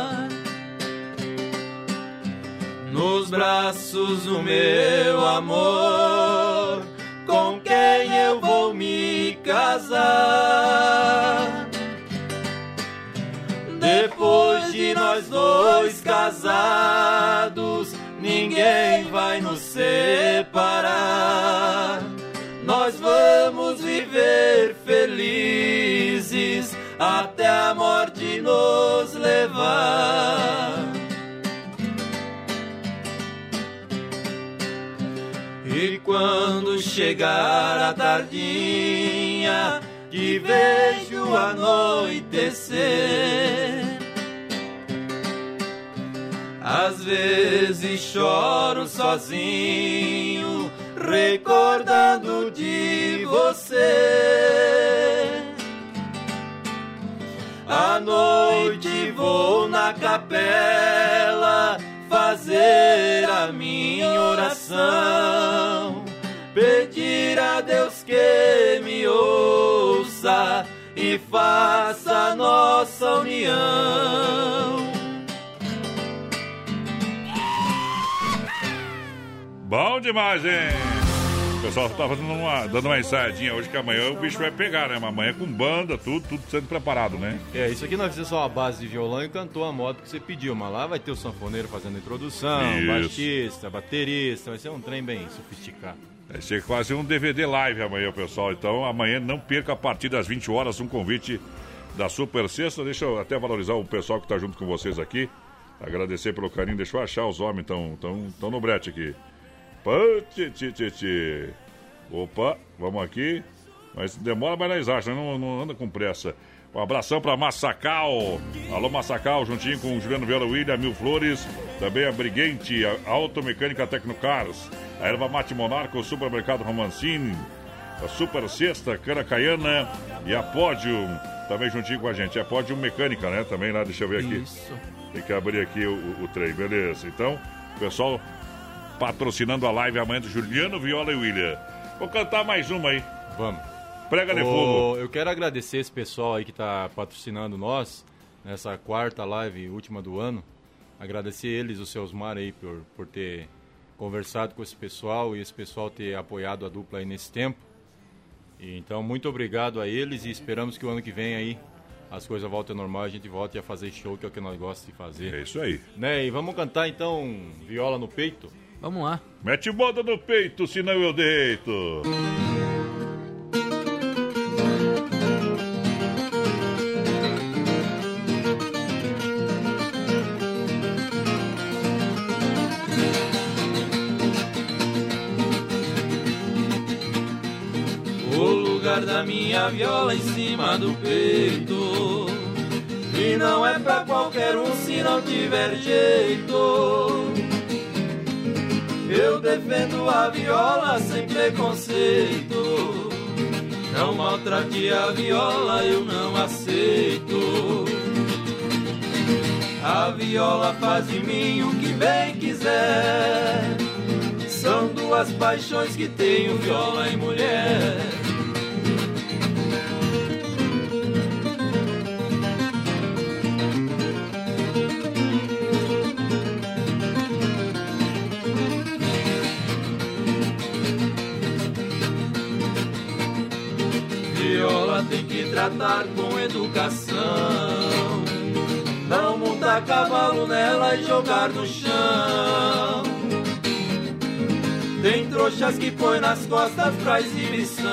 nos braços do meu amor, com quem eu vou me casar. Depois de nós dois casados, ninguém vai nos separar. Nós vamos viver felizes até a morte nos levar. Chegar a tardinha, que vejo anoitecer. Às vezes choro sozinho, recordando de você. À noite vou na capela fazer a minha oração, pedir a Deus que me ouça e faça nossa união. Bom demais, hein? O pessoal tá fazendo uma, dando uma ensaiadinha hoje, que amanhã o bicho vai pegar, né? Mas amanhã com banda, tudo, tudo sendo preparado, né? É, isso aqui nós fizemos só uma base de violão e cantou a moda que você pediu, mas lá vai ter o sanfoneiro fazendo a introdução, Isso. baixista, baterista, vai ser um trem bem sofisticado. Vai ser quase um DVD live amanhã, pessoal. Então, amanhã não perca a partir das 20 horas um convite da Super Sexta. Deixa eu até valorizar o pessoal que está junto com vocês aqui. Agradecer pelo carinho. Deixa eu achar os homens tão, tão, tão no brete aqui. Tchê, tchê, tchê. Opa, vamos aqui. Mas demora, mas nós acham, não, não anda com pressa. Um abração para Massacal. Alô, Massacal, juntinho com o Juliano Viola William, Mil Flores. Também a Briguente, a Automecânica Tecnocars. A Erva Mate Monarca, o Supermercado Romancini. A Super Sexta, Caracaiana. E a Pódium, também juntinho com a gente. É a Pódium Mecânica, né? Também lá, deixa eu ver aqui. Isso. Tem que abrir aqui o, o, trem, beleza. Então, pessoal patrocinando a live amanhã do Juliano Viola e William. Vou cantar mais uma aí. Vamos. Prega de Ô, fogo. Eu quero agradecer esse pessoal aí que tá patrocinando nós nessa quarta live última do ano. Agradecer eles, o seus Mar aí, por, por ter conversado com esse pessoal e esse pessoal ter apoiado a dupla aí nesse tempo. E, então, muito obrigado a eles e esperamos que o ano que vem aí as coisas voltem ao normal, a gente volte a fazer show, que é o que nós gostamos de fazer. É isso aí. Né? E vamos cantar então Viola no Peito? Vamos lá. Mete moda no peito, senão eu deito. Minha viola em cima do peito. E não é pra qualquer um se não tiver jeito. Eu defendo a viola sem preconceito. Não maltrate a viola, eu não aceito. A viola faz de mim o que bem quiser. São duas paixões que tenho, viola e mulher. Tratar com educação. Não montar cavalo nela e jogar no chão. Tem trouxas que põe nas costas pra exibição.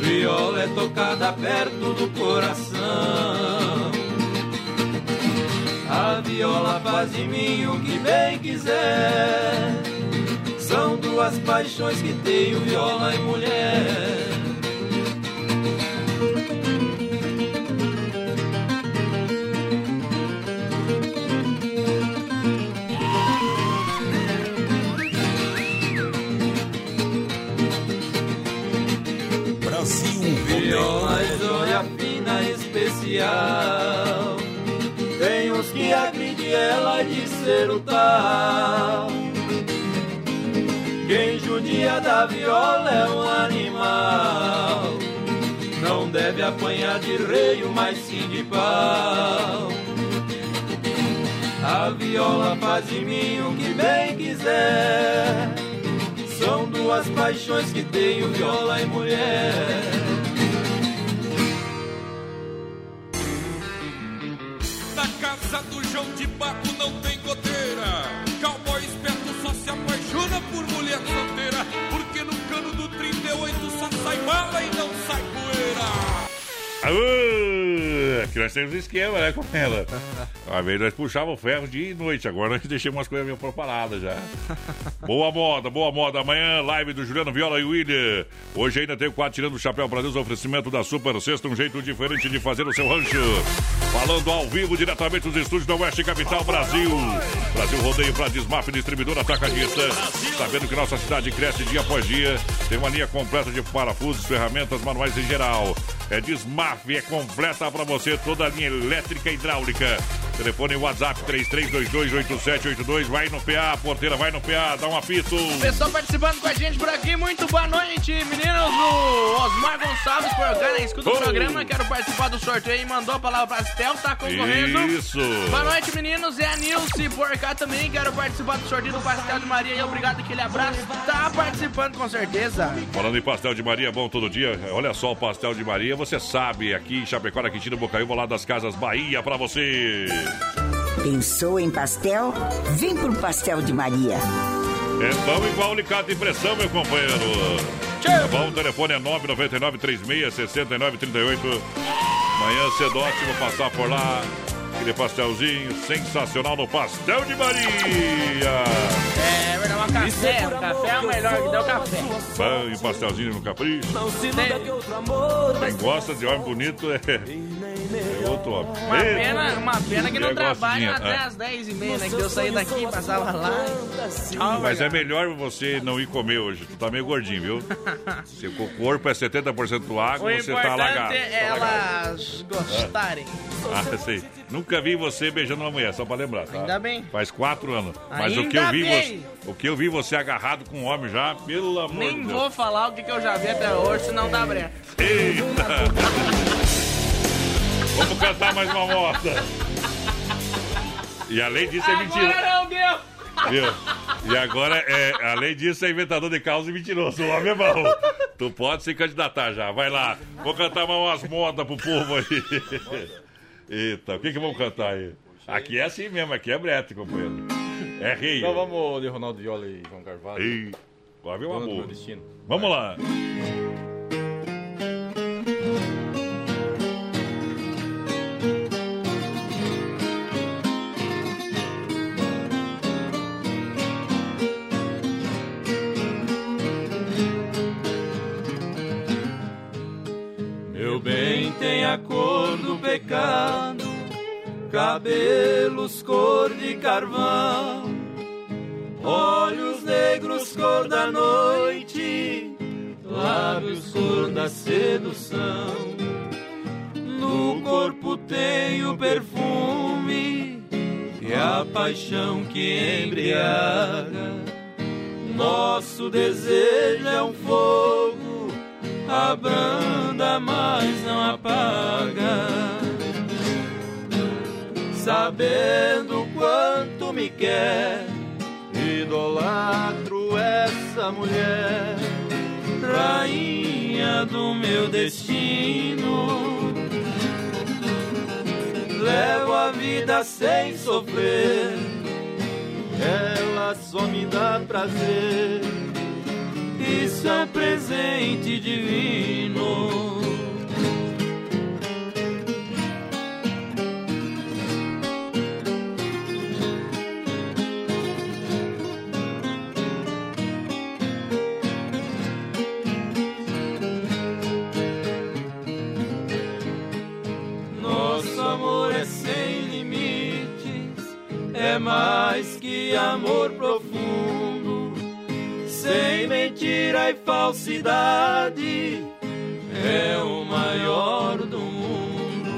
Viola é tocada perto do coração. A viola faz de mim o que bem quiser. São duas paixões que tenho, viola e mulher. Tem uns que agride ela de ser o tal. Quem judia da viola é um animal. Não deve apanhar de reio, mas sim de pau. A viola faz de mim o que bem quiser. São duas paixões que tenho, viola e mulher. João de Baco não tem que nós temos esquema, né, com ela. Uma vez nós puxávamos o ferro dia e noite, agora nós deixamos umas coisas meio preparadas já. boa moda, boa moda. Amanhã, live do Juliano Viola e William. Hoje ainda tem o quadro tirando o chapéu para Deus, oferecimento da Super Sexta, um jeito diferente de fazer o seu rancho. Falando ao vivo, diretamente dos estúdios da Oeste Capital, Brasil. Brasil Rodeio para Desmaf, distribuidor atacadista. Sabendo que nossa cidade cresce dia após dia, tem uma linha completa de parafusos, ferramentas, manuais em geral. É Desmaf, é completa para você toda a linha elétrica e hidráulica. Telefone WhatsApp 33228782. Vai no PA, porteira, vai no PA, dá um apito. Pessoal participando com a gente por aqui, muito boa noite, meninos. O Osmar Gonçalves por cá, escuta o Oh. programa, quero participar do sorteio mandou a palavra pra Estel, tá concorrendo. Isso. Boa noite, meninos. É a Nilce por cá também, quero participar do sorteio do Pastel de Maria e obrigado aquele abraço. Tá participando com certeza. Falando em pastel de Maria, bom todo dia. Olha só o pastel de Maria, você sabe, aqui em Chapecó, na Quintino Bocaiúva, lá das Casas Bahia, pra você. Pensou em pastel? Vem pro Pastel de Maria. É bom igual alicate de impressão, meu companheiro. Tá bom, o telefone é 999-36-6938. Manhã cedote, vou passar por lá. Aquele pastelzinho sensacional no Pastel de Maria. É verdade, um café. O café é o melhor que deu café. Bom, e pastelzinho no capricho. Quem gosta de homem bonito é, é outro homem. Uma pena, uma pena que não Eu gosto trabalham de- até é. as 10h30, né? Que eu saí daqui, passava lá. Tchau, Mas é melhor você não ir comer hoje. Tu tá meio gordinho, viu? Seu corpo é 70% água, O você tá alagado. é elas gostarem. Ah, sei. Nunca vi você beijando uma mulher, só pra lembrar, tá? Ainda bem. Faz quatro anos. Mas o que Ainda eu vi bem. você, o que eu vi você agarrado com um homem já, pelo amor de Nem Deus. vou falar o que, que eu já vi até hoje, senão dá brecha. Eita! Vamos cantar mais uma moda. E além disso é mentira. Agora não deu! Viu? E agora, é, além disso, é inventador de causa e mentiroso. O homem é bom. Tu pode se candidatar já. Vai lá. Vou cantar mais umas modas pro povo aí. Eita, o que que vamos cantar aí? Aqui é assim mesmo, aqui é brete, companheiro. É rei. Então vamos de Ronaldo Viola e João Carvalho. Ei, Agora vem meu destino. Vamos lá. Tem a cor do pecado, cabelos cor de carvão, olhos negros cor da noite, lábios cor da sedução. No corpo tem o perfume e a paixão que embriaga. Nosso desejo é um fogo abranda, mas não apaga. Sabendo quanto me quer, idolatro essa mulher, rainha do meu destino. Levo a vida sem sofrer, ela só me dá prazer. Isso é presente divino. Amor profundo, sem mentira e falsidade, é o maior do mundo.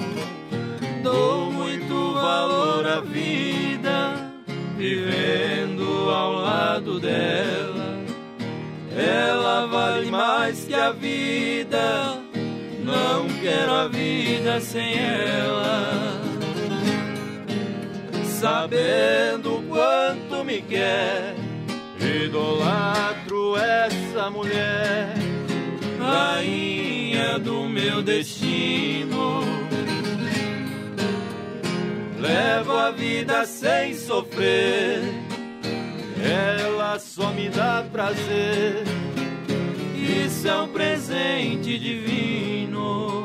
Dou muito valor à vida, vivendo ao lado dela. Ela vale mais que a vida. Não quero a vida sem ela. Sabendo me quer, idolatro essa mulher, rainha do meu destino. Levo a vida sem sofrer, ela só me dá prazer. Isso é um presente divino.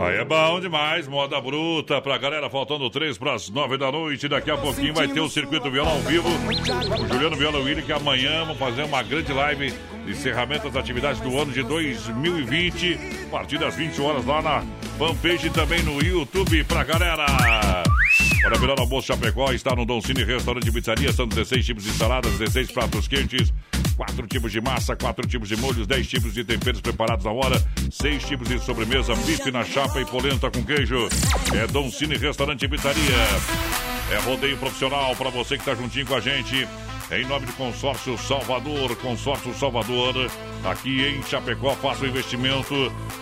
Aí é bom demais, moda bruta pra galera, faltando três pras nove da noite. Daqui a pouquinho vai ter o Circuito Viola ao vivo. O Juliano Viola Willi, que amanhã vamos fazer uma grande live de encerramento das atividades do ano de 2020. A partir das 20 horas lá na fanpage e também no YouTube pra galera. Para melhor almoço Chapecó está no Dom Cine Restaurante e Pizzaria. São 16 tipos de saladas, 16 pratos quentes, quatro tipos de massa, quatro tipos de molhos, 10 tipos de temperos preparados na hora, seis tipos de sobremesa, bife na chapa e polenta com queijo. É Dom Cine Restaurante e Pizzaria. É rodeio profissional para você que está juntinho com a gente. Em nome do Consórcio Salvador, Consórcio Salvador, aqui em Chapecó, faça o investimento.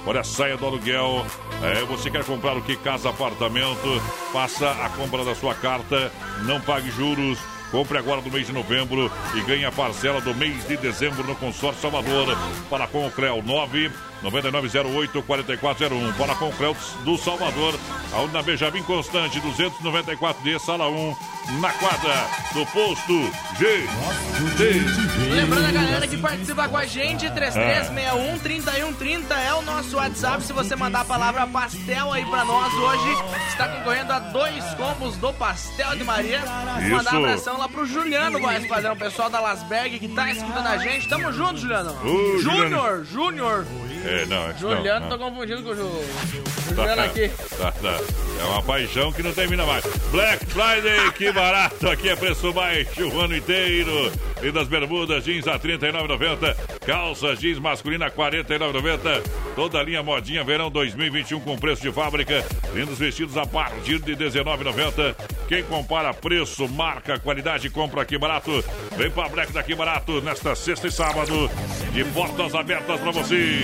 Olha, saia do aluguel. É, você quer comprar o que? Casa, apartamento. Faça a compra da sua carta. Não pague juros. Compre agora do mês de novembro e ganhe a parcela do mês de dezembro no Consórcio Salvador. Para com o CREL 9 9908 4401. Para com o CREL do Salvador, aonde na Benjamin Constante 294D, sala 1, na quadra do posto GT. Lembrando a galera que participa com a gente, 3361 3130 é o nosso WhatsApp. Se você mandar a palavra pastel aí pra nós hoje, está concorrendo a dois combos do Pastel de Maria. Isso. Mandar um abração lá pro Juliano, voz padrão, o pessoal da Lasberg que tá escutando a gente. Tamo junto, Juliano. Júnior, Júnior. É, não, é- Juliano, não, tô confundindo com o Ju- o Tá, Juliano aqui. tá, tá. É uma paixão que não termina mais. Black Friday, que barato! Aqui é preço baixo o ano inteiro. E das bermudas jeans a R$ 39,90. Calças jeans masculina a R$ 49,90. Toda a linha modinha verão 2021 com preço de fábrica. Lindos vestidos a partir de R$ 19,90. Quem compara preço, marca, qualidade, compra aqui barato. Vem pra Black daqui barato nesta sexta e sábado. De portas abertas pra você.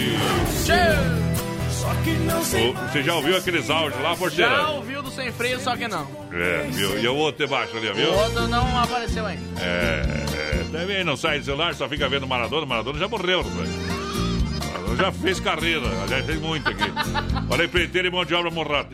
Ô, Você já ouviu aqueles áudios lá, porteira? Já ouviu do sem freio, só que não. É, viu? E o outro debaixo ali, viu? O outro não apareceu ainda. É, é, também não sai do celular, só fica vendo Maradona. Maradona já morreu, velho. Maradona já fez carreira, aliás, fez muito aqui. Olha, empreiteiro e mão de obra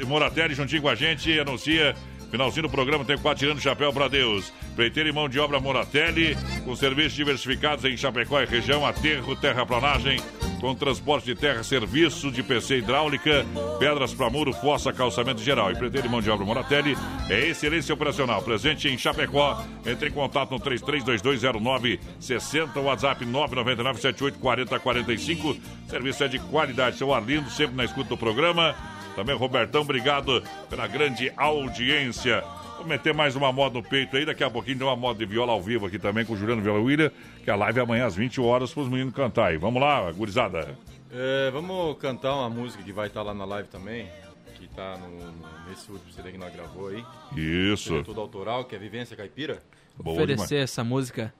Moratelli juntinho com a gente, anuncia. Finalzinho do programa tem quatro tirando o chapéu pra Deus. Empreiteiro e mão de obra Moratelli, com serviços diversificados em Chapecó e região, aterro, terraplanagem, com transporte de terra, serviço de PC hidráulica, pedras para muro, fossa, calçamento geral. Empreiteiro e mão de obra Moratelli é excelência operacional. Presente em Chapecó. Entre em contato no 33220960, WhatsApp 999784045. Serviço é de qualidade. Seu Arlindo, sempre na escuta do programa. Também Robertão, obrigado pela grande audiência. Vou meter mais uma moda no peito aí. Daqui a pouquinho tem uma moda de viola ao vivo aqui também com o Juliano Viola William, que a live é amanhã às 20 horas para os meninos cantar aí. Vamos lá, gurizada. É, vamos cantar uma música que vai estar lá na live também, que tá no, no- nesse último CD que nós gravou aí. Isso. CD todo autoral, que é Vivência Caipira. oferecer essa música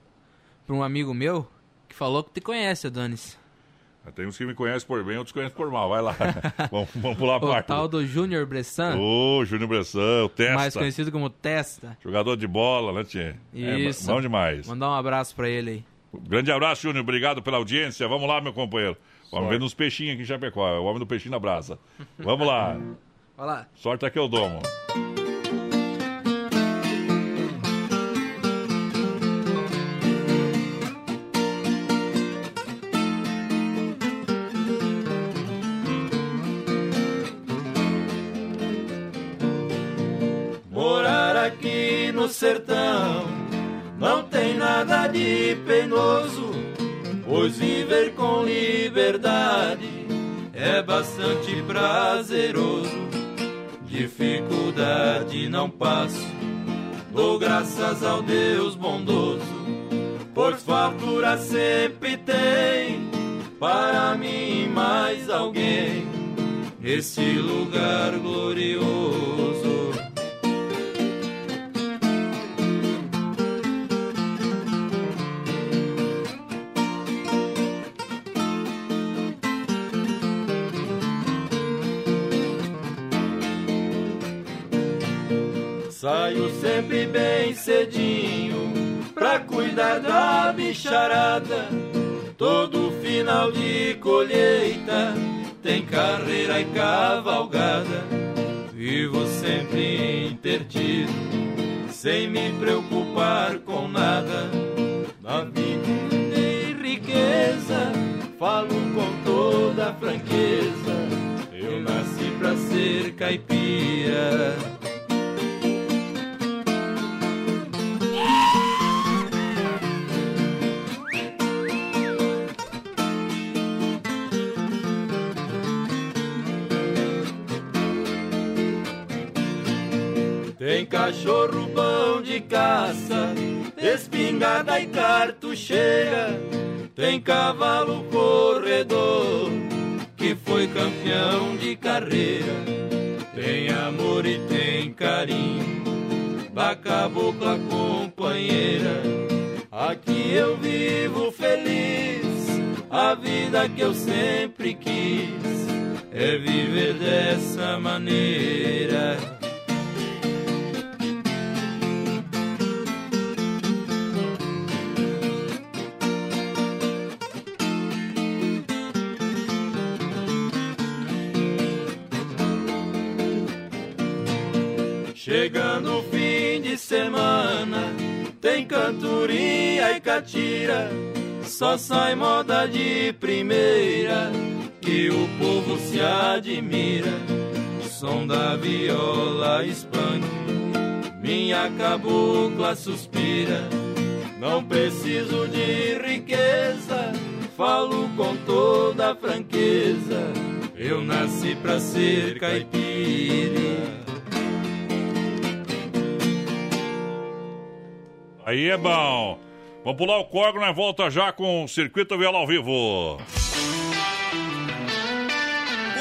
pra um amigo meu que falou que te conhece, Adonis. Tem uns que me conhecem por bem, outros conhecem por mal. Vai lá. vamos, vamos pular a O parte. tal do Júnior Bressan, Ô, Júnior Bressan, o Testa. mais conhecido como Testa. Jogador de bola, né, Tchê? Isso. É, bom demais. Mandar um abraço pra ele aí. Grande abraço, Júnior. Obrigado pela audiência. Vamos lá, meu companheiro. Vamos ver nos peixinhos aqui em Chapecó. É o homem do peixinho na brasa. Vamos lá. Vai lá. Sorte aqui eu domo. Sertão não tem nada de penoso, pois viver com liberdade é bastante prazeroso. Dificuldade não passo, dou graças ao Deus bondoso, pois fartura sempre tem para mim mais alguém esse lugar glorioso. Saio sempre bem cedinho pra cuidar da bicharada. Todo final de colheita tem carreira e cavalgada. Vivo sempre intertido, sem me preocupar com nada. Cachorro bom de caça, espingarda e cartucheira. Tem cavalo corredor que foi campeão de carreira. Tem amor e tem carinho da cabocla companheira. Aqui eu vivo feliz, a vida que eu sempre quis é viver dessa maneira. Tem cantoria e catira. Só sai moda de primeira, que o povo se admira. Som da viola expande, minha cabocla suspira. Não preciso de riqueza, falo com toda franqueza. Eu nasci pra ser caipira. Aí é bom. Vamos pular o corgo, nós volta já com o Circuito Viola ao vivo.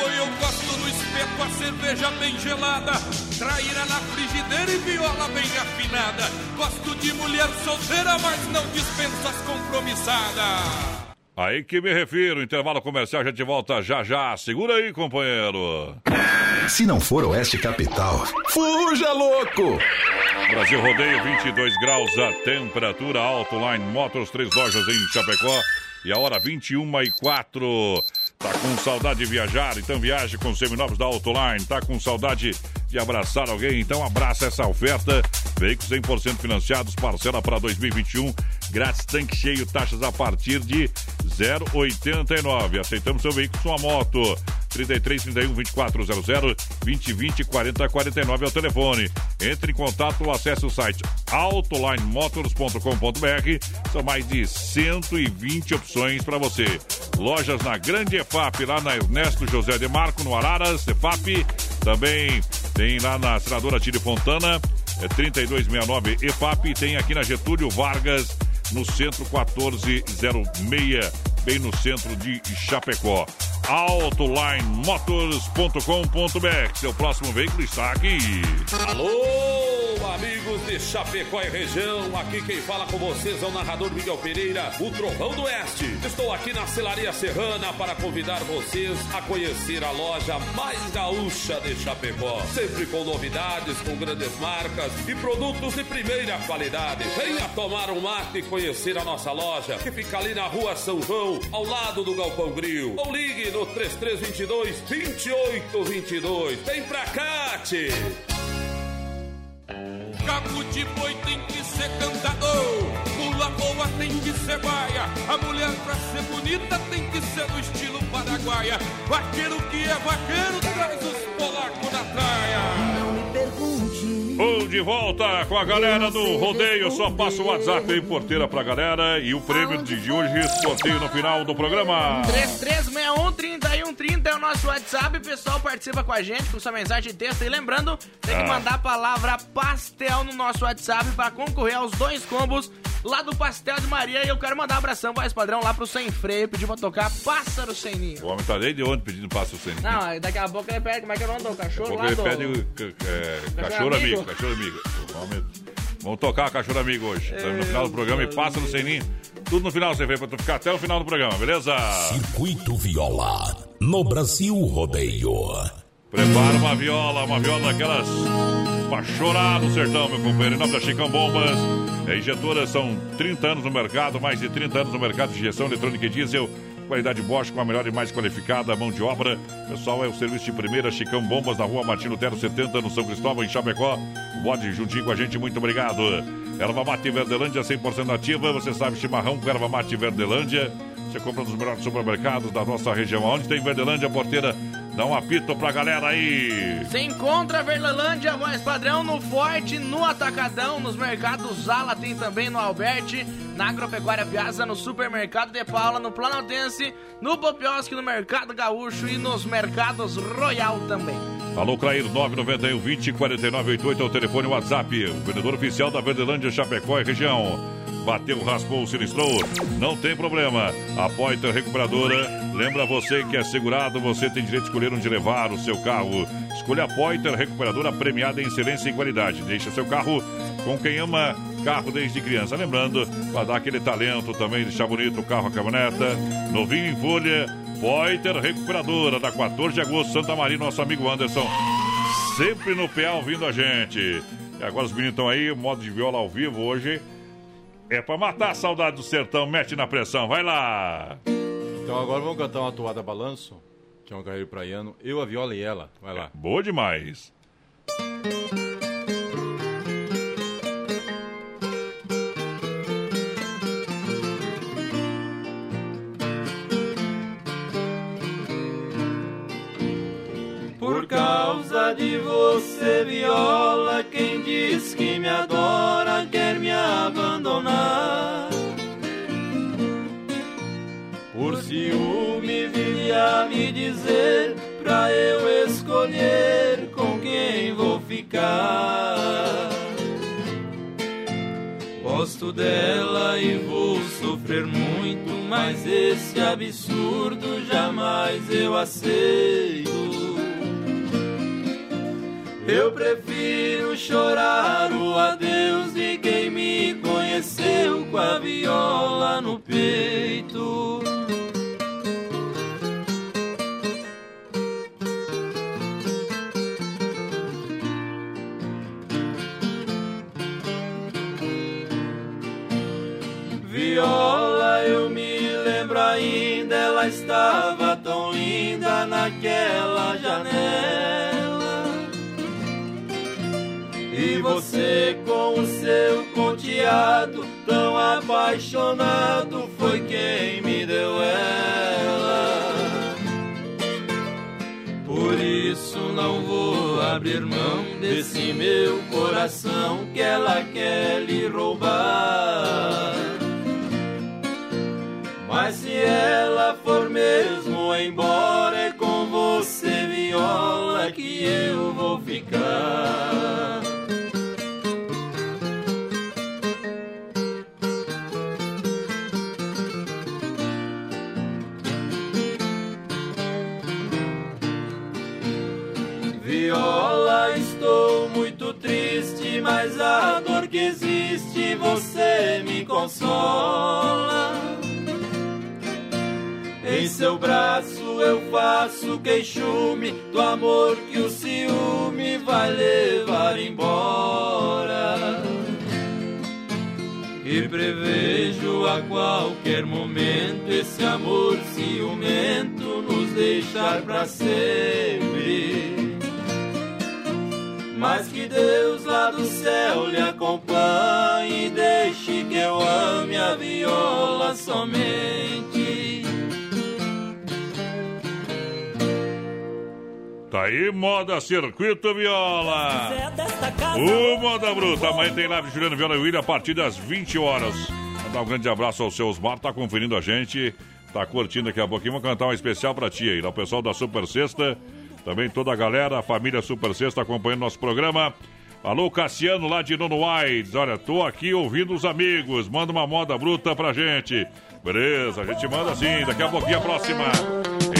Oi, eu gosto no espeto, a cerveja bem gelada, traíra na frigideira e viola bem afinada. Gosto de mulher solteira, mas não dispenso as compromissadas. Aí que me refiro, intervalo comercial, a gente volta já já. Segura aí, companheiro. Se não for Oeste Capital, fuja louco! Brasil Rodeio, 22 graus a temperatura, Autoline Motors, três lojas em Chapecó. E a hora 21 e 4. Tá com saudade de viajar? Então viaje com os seminovos da Autoline. Tá com saudade de abraçar alguém? Então abraça essa oferta. Veículos 100% financiados, parcela para 2021. Grátis tanque cheio, taxas a partir de 0,89. Aceitamos seu veículo, sua moto. 33 31 2400 20 20 40 49 é o telefone. Entre em contato ou acesse o site autolinemotors.com.br. São mais de 120 opções para você. Lojas na Grande EFAP, lá na Ernesto José de Marco, no Araras, EFAP. Também tem lá na Senadora Tire Fontana, é 3269 EFAP. Tem aqui na Getúlio Vargas, no centro 1406, bem no centro de Chapecó. AutolineMotors.com.br. Seu próximo veículo está aqui. Alô, amigos de Chapecó e região. Aqui quem fala com vocês é o narrador Miguel Pereira, o Trovão do Oeste. Estou aqui na Celaria Serrana para convidar vocês a conhecer a loja mais gaúcha de Chapecó. Sempre com novidades, com grandes marcas e produtos de primeira qualidade. Venha tomar um mate e conhecer a nossa loja, que fica ali na rua São João, ao lado do Galpão Grill. Ou ligue no 3322 2822. Vem pra cá, tchê. Cabo de boi tem que ser cantador, pula boa tem que ser baia, a mulher pra ser bonita tem que ser no estilo paraguaia. Vaqueiro que é vaqueiro traz os polacos na praia. Ou de volta com a galera do rodeio. Só passa o WhatsApp aí, porteira pra galera. E o prêmio de hoje, sorteio no final do programa. 33613130 é o nosso WhatsApp. O pessoal participa com a gente com sua mensagem de texto. E lembrando, tem que Ah. mandar a palavra pastel no nosso WhatsApp para concorrer aos dois combos lá do Pastel de Maria. E eu quero mandar um abração, voz padrão, lá pro Sem Freio. Pediu pra tocar Pássaro Sem Ninho. O homem tá desde onde pedindo passo sem. Não, aí daqui a pouco ele pede, como é que eu não dou? O cachorro lá Porque do... ele pede é, cachorro amigo. amigo, cachorro amigo. Vamos, vamos tocar cachorro amigo hoje. Estamos no final do programa e passa no seninho. Tudo no final, você vê, pra tu ficar até o final do programa, beleza? Circuito Viola, no Brasil Rodeio. Prepara uma viola, uma viola daquelas pra chorar no sertão, meu companheiro. Em nome da Chicão Bombas, é, injetoras são 30 anos no mercado, mais de 30 anos no mercado de injeção eletrônica e diesel. Qualidade Bosch com a melhor e mais qualificada mão de obra. Pessoal, é o serviço de primeira Chicão Bombas na rua Martino Tero 70, no São Cristóvão, em Chapecó. Bode juntinho com a gente, muito obrigado. Erva Mate Verdelândia 100% ativa. Você sabe, chimarrão com erva mate Verdelândia. Você compra nos melhores supermercados da nossa região. Onde tem Verdelândia, porteira Dá um apito pra galera aí. Você encontra a Verlândia voz padrão no Forte, no Atacadão, nos mercados Zala, tem também no Alberti, na Agropecuária Piazza, no Supermercado de Paula, no Planaltense, no Bopiosque, no Mercado Gaúcho e nos mercados Royal também. Alô, Clair, 991 20 49 88 é o telefone WhatsApp. O vendedor oficial da Verdelândia Chapecó e região. Bateu, raspou, sinistrou, não tem problema. A Poiter Recuperadora lembra você que é segurado, você tem direito de escolher onde levar o seu carro. Escolha a Poiter Recuperadora premiada em excelência e qualidade. Deixa seu carro com quem ama carro desde criança. Lembrando, para dar aquele talento também, deixar bonito o carro, a caminhoneta. Novinho em folha, Poiter Recuperadora, da 14 de agosto, Santa Maria, nosso amigo Anderson. Sempre no pé ouvindo a gente. E agora os meninos estão aí, modo de viola ao vivo hoje. É pra matar a saudade do sertão, mete na pressão, vai lá! Então agora vamos cantar uma toada balanço, que é um carreiro praiano. Eu, a viola e ela. Vai lá. Boa demais! Por causa de você, viola, quem diz que me adora abandonar. Por ciúme vive a me dizer pra eu escolher com quem vou ficar. Gosto dela e vou sofrer muito, mas esse absurdo jamais eu aceito. Eu prefiro chorar o adeus de quem me com a viola no peito. Viola, eu me lembro ainda, ela estava tão linda naquela janela. E você com o seu ponteado, tão apaixonado, foi quem me deu ela. Por isso não vou abrir mão desse meu coração que ela quer lhe roubar. Mas se ela for mesmo embora, é com você, viola, que eu vou ficar. Que existe você me consola. Em seu braço eu faço queixume do amor que o ciúme vai levar embora. E prevejo a qualquer momento esse amor ciumento nos deixar para sempre. Mas que Deus lá do céu lhe acompanhe e deixe que eu ame a viola somente. Tá aí, moda Circuito Viola. O Moda Bruta. Amanhã tem live Juliano Viola e William a partir das 20 horas. Mandar um grande abraço ao seu Osmar, tá conferindo a gente, tá curtindo daqui a pouquinho. Vou cantar um especial pra ti aí, o pessoal da Super Sexta, também toda a galera, a família Super Sexta acompanhando nosso programa. Alô, Cassiano lá de Nono Wides. Olha, tô aqui ouvindo os amigos. Manda uma moda bruta pra gente. Beleza, a gente manda sim. Daqui a pouquinho a próxima.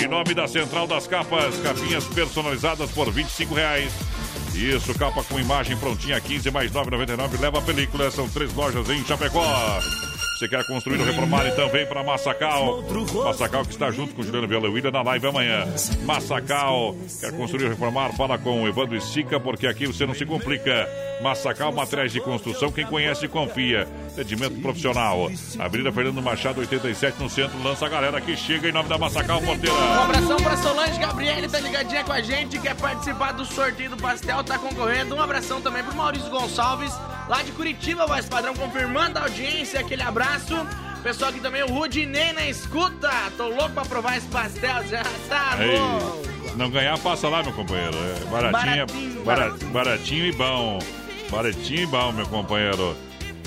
Em nome da Central das Capas, capinhas personalizadas por 25 reais. Isso, capa com imagem prontinha, 15 mais 9,99. Leva a película, são três lojas em Chapecó. Você quer construir ou reformar e também para Massacal. Massacal que está junto com Juliano Viola e William na live amanhã. Massacal, quer construir ou reformar? Fala com o Evandro Estica, porque aqui você não se complica. Massacal, materiais de construção, quem conhece confia. Atendimento profissional. Avenida Fernando Machado, 87, no centro. Lança a galera que chega em nome da Massacal Porteira. Um abração pra Solange Gabriele, tá ligadinha com a gente, quer participar do sorteio do pastel, tá concorrendo. Um abração também pro Maurício Gonçalves, lá de Curitiba, voz padrão, confirmando a audiência, aquele abraço. Pessoal aqui também, o Rudinei na escuta. Tô louco pra provar esse pastel, já tá Ei. louco. não ganhar, passa lá, meu companheiro. É baratinho, Baratinho, bara- baratinho e bom. Baratinho e bom, meu companheiro.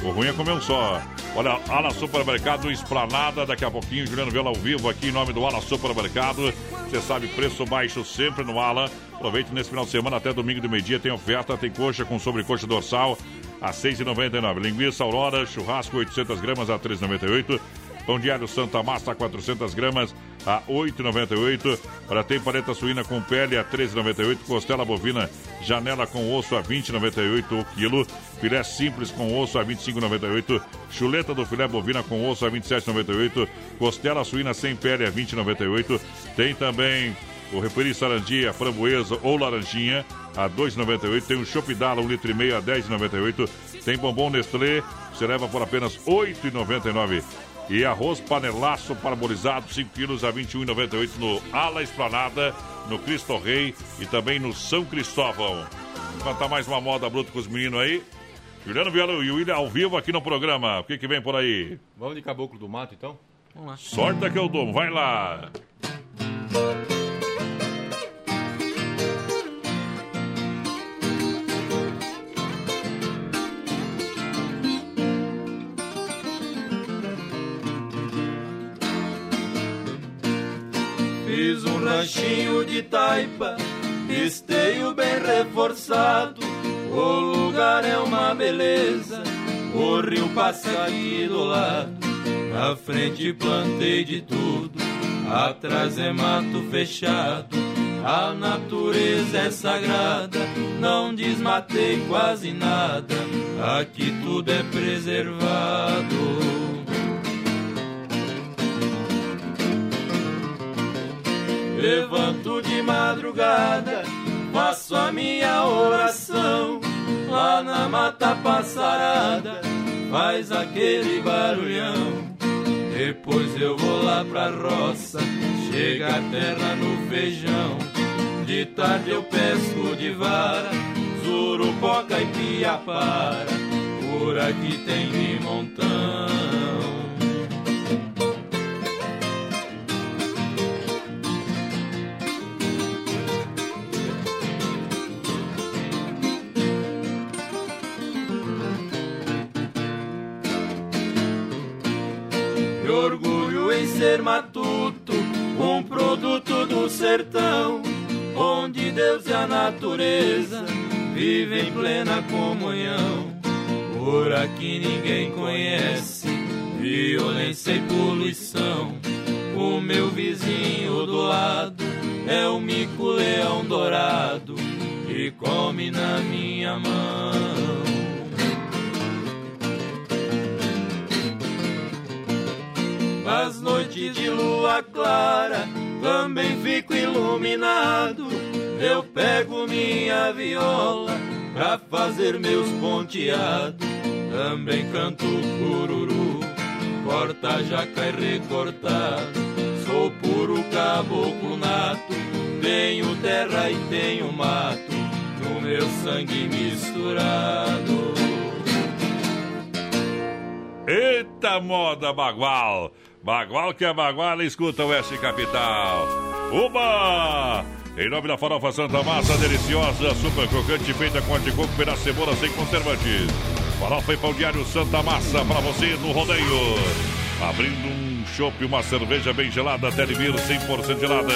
O ruim é comer um só. Olha, Ala Supermercado Esplanada, daqui a pouquinho, Juliano Vela ao vivo aqui em nome do Ala Supermercado. Você sabe, preço baixo sempre no Ala. Aproveite nesse final de semana até domingo de meio-dia. Tem oferta, tem coxa com sobrecoxa dorsal a R$ 6,99. Linguiça Aurora, churrasco 800 gramas a R$ 3,98. Pão diário Santa Massa, 400 gramas a R$ 8,98. Para tem paleta suína com pele a R$ 13,98. Costela bovina janela com osso a R$ 20,98 o quilo. Filé simples com osso a R$ 25,98. Chuleta do filé bovina com osso a R$ 27,98. Costela suína sem pele a R$ 20,98. Tem também o referi sarandia, framboesa ou laranjinha a 2,98. Tem o Chopidala, 1,5 litro e meio a 10,98. Tem bombom Nestlé, você leva por apenas 8,99. E arroz panelaço parabolizado, 5 quilos a 21,98 no Ala Esplanada, no Cristo Rei e também no São Cristóvão. Cantar mais uma moda bruta com os meninos aí. Juliano Viola e o William ao vivo aqui no programa. O que, que vem por aí? Vamos de Caboclo do Mato, então? Vamos lá. Sorte que eu dou, vai lá. Fiz um ranchinho de taipa, esteio bem reforçado. O lugar é uma beleza, o rio passa aqui do lado. Na frente plantei de tudo, atrás é mato fechado. A natureza é sagrada, não desmatei quase nada. Aqui tudo é preservado. Levanto de madrugada, faço a minha oração. Lá na mata passarada, faz aquele barulhão. Depois eu vou lá pra roça, chega a terra no feijão. De tarde eu pesco de vara, zurupoca e piapara. Por aqui tem de montão. Ser matuto, um produto do sertão, onde Deus e a natureza vivem em plena comunhão. Por aqui ninguém conhece violência e poluição. O meu vizinho do lado é o mico-leão dourado que come na minha mão. As noites de lua clara também fico iluminado. Eu pego minha viola pra fazer meus ponteados. Também canto cururu, corta jaca e recortado. Sou puro caboclo nato, tenho terra e tenho mato, no meu sangue misturado. Eita moda bagual! Bagual que é bagual, escuta o Oeste Capital. Uba! Em nome da farofa Santa Massa, deliciosa, super crocante, feita com anticoco, pedaço de cebola sem conservantes. Farofa e pão diário Santa Massa para você no rodeio. Abrindo um chopp, uma cerveja bem gelada, Telebir 100% gelada.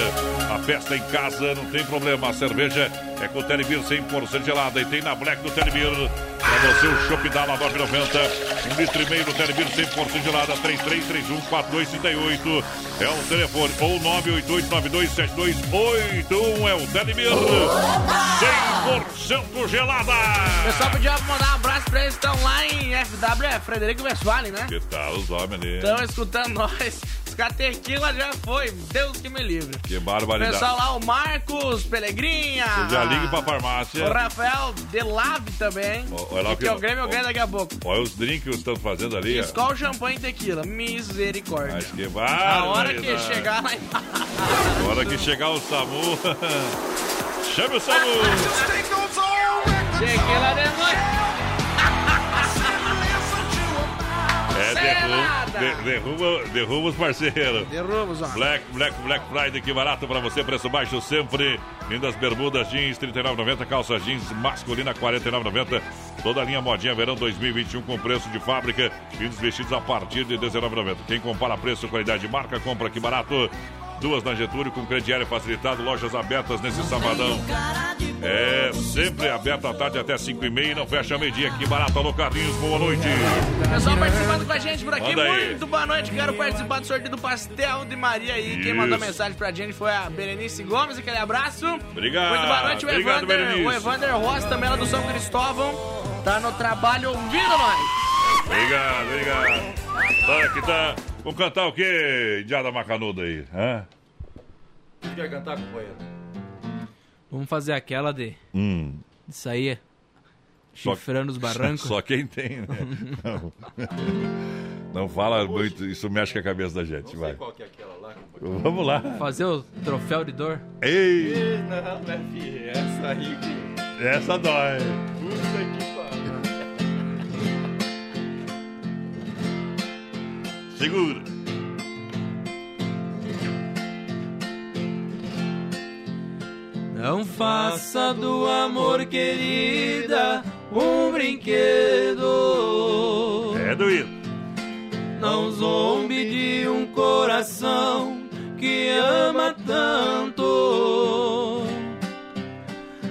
A festa em casa não tem problema, a cerveja é com Telebir 100% gelada. E tem na Black do Telebir, para você o chopp da La 9,90. Um litro e meio do Telebir 100% gelada, 33314238. É o telefone, ou 988927281 é o Telebir 100% gelada. Pessoal, podia mandar um abraço pra eles que estão lá em FW, Frederico Westphalen, né? Que tal os homens ali? Estão escutando nós. Os Catequila já foi, Deus que me livre. Que barbaridade. pessoal lá, o Marcos Pelegrinha. Você já ligue pra farmácia. O Rafael Delave também. Olha lá o que que- o Grêmio ganha daqui a pouco. Olha os drinks que estão fazendo ali. Escol, champanhe e tequila. Misericórdia. Mas que A hora que barbaridade. chegar lá embaixo. A hora que chegar o SAMU. Chame o SAMU! Tequila de noite. É de ruim. de- derruba, derruba os parceiros. Derruba os homens. Black, Black, Black Friday, que barato pra você, preço baixo sempre. Lindas bermudas jeans, R$ 39,90. Calça jeans masculina, R$ 49,90. Toda a linha modinha verão 2021 com preço de fábrica. Lindos vestidos a partir de R$ 19,90. Quem compara preço, qualidade de marca, compra que barato. Duas na Getúlio com crediário facilitado, lojas abertas nesse sabadão. É, sempre aberta à tarde até 5 e meia e não fecha meio-dia. Que barato, alô Carlinhos, boa noite. Pessoal participando com a gente por aqui, muito boa noite. Quero participar do sorteio do Pastel de Maria aí. Quem Isso. mandou mensagem pra gente foi a Berenice Gomes, aquele abraço. Obrigado. Muito boa noite, o Obrigado, Evander. Berenice. O Evander Ross, também lá do São Cristóvão. Tá no trabalho ouvindo nós. Obrigado, obrigado. Tá, aqui tá. Vamos cantar o quê, Indiada Macanuda aí? Hã? Quer cantar, companheiro? Vamos fazer aquela de. Hum. Isso aí. é Chifrando os barrancos. Só quem tem, né? Não, Não fala muito, isso mexe com a cabeça da gente, vai. Qual que é aquela lá, companheiro? Vamos lá. Fazer o troféu de dor. Ei! Ih, Não, não é filho, essa aí que... Essa dói. Puta que Segura. Não faça do amor, querida, um brinquedo. É doído. Não zombe de um coração que ama tanto.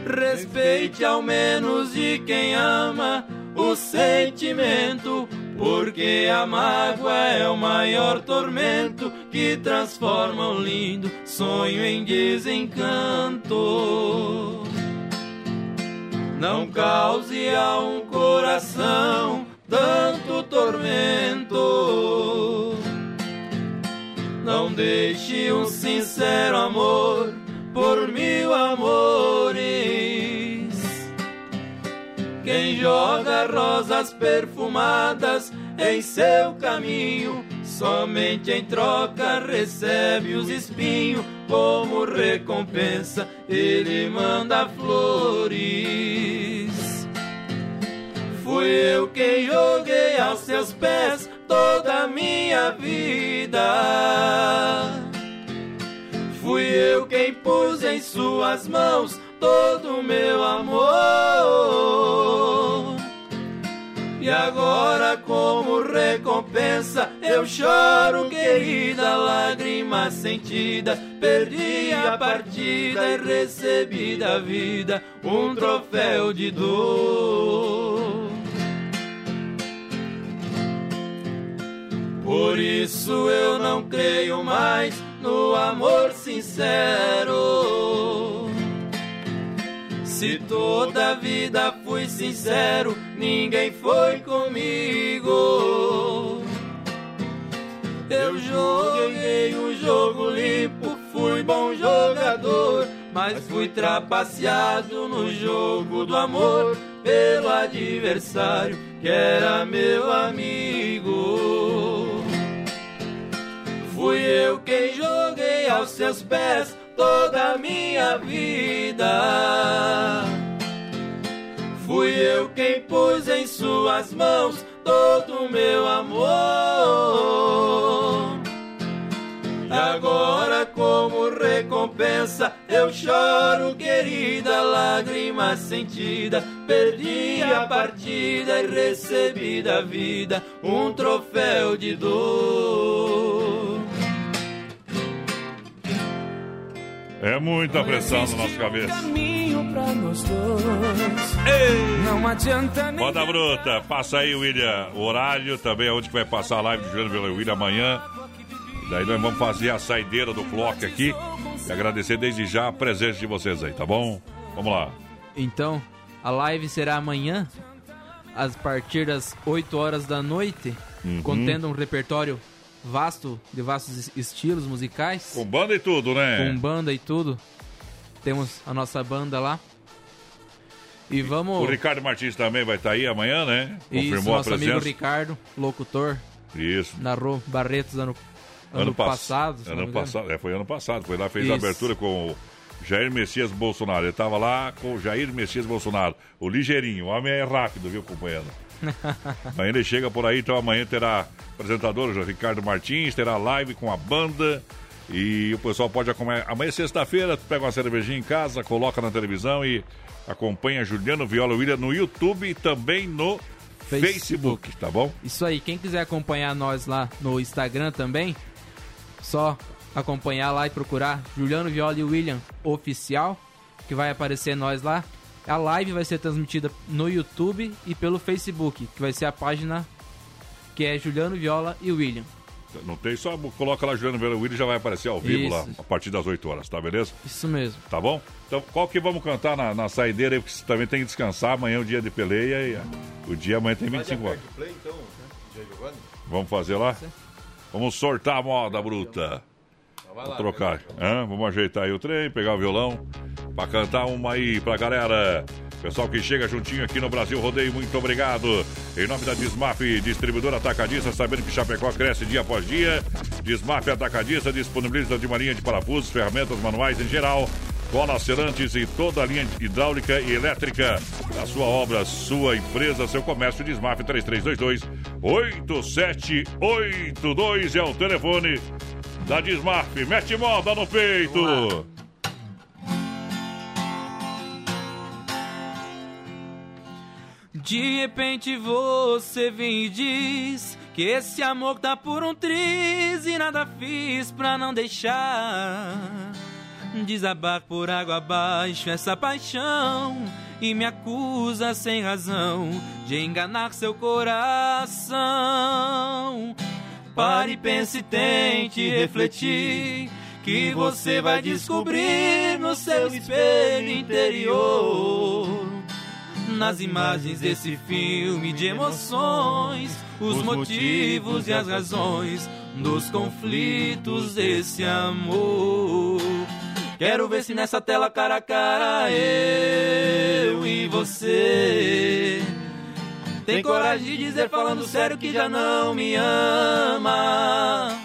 Respeite ao menos de quem ama o sentimento, porque a mágoa é o maior tormento que transforma um lindo sonho em desencanto. Não cause a um coração tanto tormento. Não deixe um sincero amor por mil amores. Joga rosas perfumadas em seu caminho, somente em troca recebe os espinhos. Como recompensa, ele manda flores. Fui eu quem joguei aos seus pés toda a minha vida. Fui eu quem pus em suas mãos todo o meu amor. E agora, como recompensa, eu choro, querida, lágrima sentida. Perdi a partida e recebi da vida um troféu de dor. Por isso eu não creio mais no amor sincero. Se toda a vida fui sincero, ninguém foi comigo. Eu joguei o jogo limpo, fui bom jogador, mas fui trapaceado no jogo do amor pelo adversário que era meu amigo. Fui eu quem joguei aos seus pés toda a minha vida. Fui eu quem pus em suas mãos todo o meu amor. Agora, como recompensa, eu choro, querida, lágrima sentida. Perdi a partida e recebi da vida um troféu de dor. É muita pressão na nossa cabeça. Não adianta nem. Moda Bruta, passa aí, William, o horário também, onde que vai passar a live do Juliano Vila William amanhã. Daí nós vamos fazer a saideira do Flock aqui e agradecer desde já a presença de vocês aí, tá bom? Vamos lá. Então, a live será amanhã, a partir das 8 horas da noite, Uhum. contendo um repertório vasto, de vastos es- estilos musicais. Com banda e tudo, né? Com banda e tudo. Temos a nossa banda lá. E vamos. O Ricardo Martins também vai estar aí amanhã, né? Isso, Confirmou a nosso amigo presença. Ricardo, locutor. Isso. Narrou Barretos ano, ano, pass- passado. Ano passado, é, foi ano passado. Foi lá, fez a Isso. abertura com o Jair Messias Bolsonaro. Ele tava lá com o Jair Messias Bolsonaro. O ligeirinho, o homem é rápido, viu, companheiro? amanhã ele chega por aí, então amanhã terá apresentador Ricardo Martins, terá live com a banda. E o pessoal pode acompanhar. Amanhã, sexta-feira, tu pega uma cervejinha em casa, coloca na televisão e acompanha Juliano Viola William no YouTube e também no Facebook, Facebook tá bom? Isso aí, quem quiser acompanhar nós lá no Instagram também, só acompanhar lá e procurar Juliano Viola e William Oficial, que vai aparecer nós lá. A live vai ser transmitida no YouTube e pelo Facebook, que vai ser a página que é Juliano Viola e William. Não tem, só coloca lá Juliano Viola e William já vai aparecer ao vivo Isso. lá, a partir das 8 horas, tá beleza? Isso mesmo. Tá bom? Então, qual que vamos cantar na, na saideira aí, porque você também tem que descansar, amanhã é o dia de peleia e o dia amanhã tem 25 horas. Play, então, né? Vamos fazer lá? Vamos sortar a moda bruta. Vou trocar. Hã? Vamos ajeitar aí o trem, pegar o violão pra cantar uma aí pra galera. Pessoal que chega juntinho aqui no Brasil Rodeio, muito obrigado. Em nome da Desmaf, distribuidora atacadista, sabendo que Chapecó cresce dia após dia. Desmaf atacadista disponibiliza de marinha de parafusos, ferramentas manuais em geral. Cola Cerantes e toda a linha hidráulica e elétrica. A sua obra, sua empresa, seu comércio, Desmaf 3322 8782 é o telefone da Desmaf. Mete moda no peito. De repente você vem e diz que esse amor tá por um triz e nada fiz pra não deixar desabar por água abaixo essa paixão e me acusa sem razão de enganar seu coração. Pare, pense, tente refletir que você vai descobrir no seu espelho interior. Nas imagens desse filme de emoções, os motivos e as razões dos conflitos desse amor. Quero ver se nessa tela cara a cara eu e você tem coragem de dizer falando sério que já não me ama.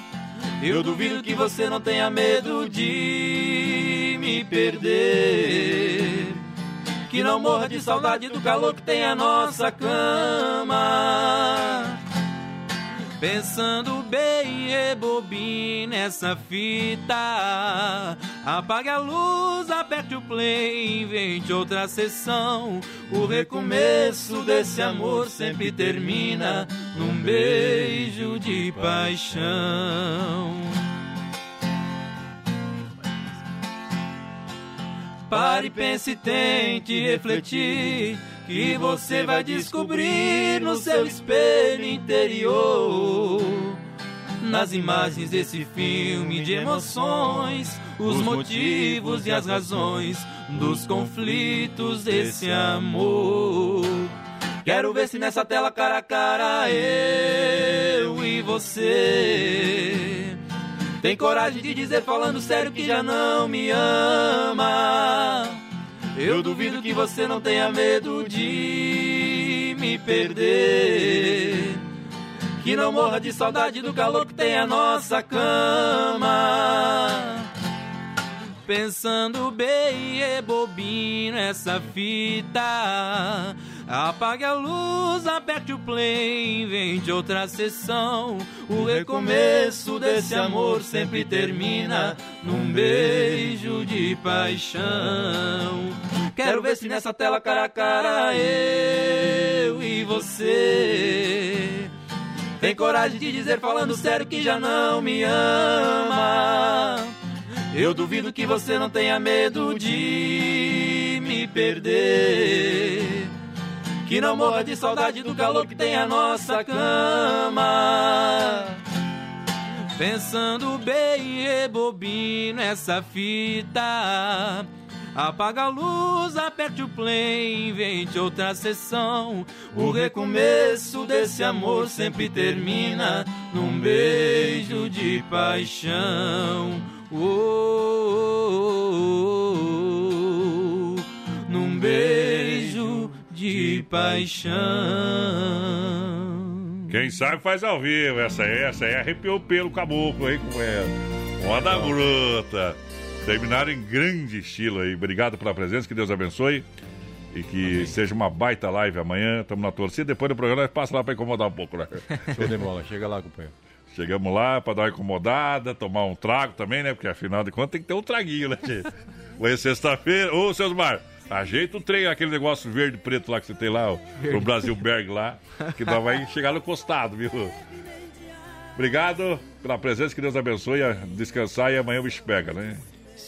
Eu duvido que você não tenha medo de me perder. Que não morra de saudade do calor que tem a nossa cama. Pensando bem, rebobine essa fita. Apague a luz, aperte o play, invente outra sessão. O recomeço desse amor sempre termina num beijo de paixão. Pare, pense, tente refletir que você vai descobrir no seu espelho interior. Nas imagens desse filme de emoções, os motivos e as razões dos conflitos desse amor. Quero ver se nessa tela cara a cara eu e você tem coragem de dizer falando sério que já não me ama. Eu duvido que você não tenha medo de me perder. Que não morra de saudade do calor que tem a nossa cama. Pensando bem, rebobina essa fita. Apague a luz, aperte o play, invente outra sessão. O recomeço desse amor sempre termina num beijo de paixão. Quero ver se nessa tela cara a cara eu e você tem coragem de dizer falando sério que já não me ama. Eu duvido que você não tenha medo de me perder. Que não morra de saudade do calor que tem a nossa cama. Pensando bem, rebobino essa fita. Apaga a luz, aperte o play, invente outra sessão. O recomeço desse amor sempre termina num beijo de paixão. Oh, oh, oh, oh, num beijo de paixão. Quem sabe faz ao vivo. Essa aí, essa aí arrepiou o pelo caboclo aí com ela. Moda bruta. Terminaram em grande estilo aí. Obrigado pela presença, que Deus abençoe. E que seja uma baita live amanhã. Estamos na torcida. Depois do programa, passa lá para incomodar um pouco, né? Show de bola. Chega lá, companheiro. Chegamos lá para dar uma incomodada, tomar um trago também, né? Porque afinal de contas tem que ter um traguinho, né, gente? Hoje é sexta-feira. Ô, seus Mar, ajeita o trem, aquele negócio verde preto lá que você tem lá, ó, pro Brasil Berg lá, que nós vai chegar no costado, viu? Obrigado pela presença, que Deus abençoe, descansar e amanhã o bicho pega, né?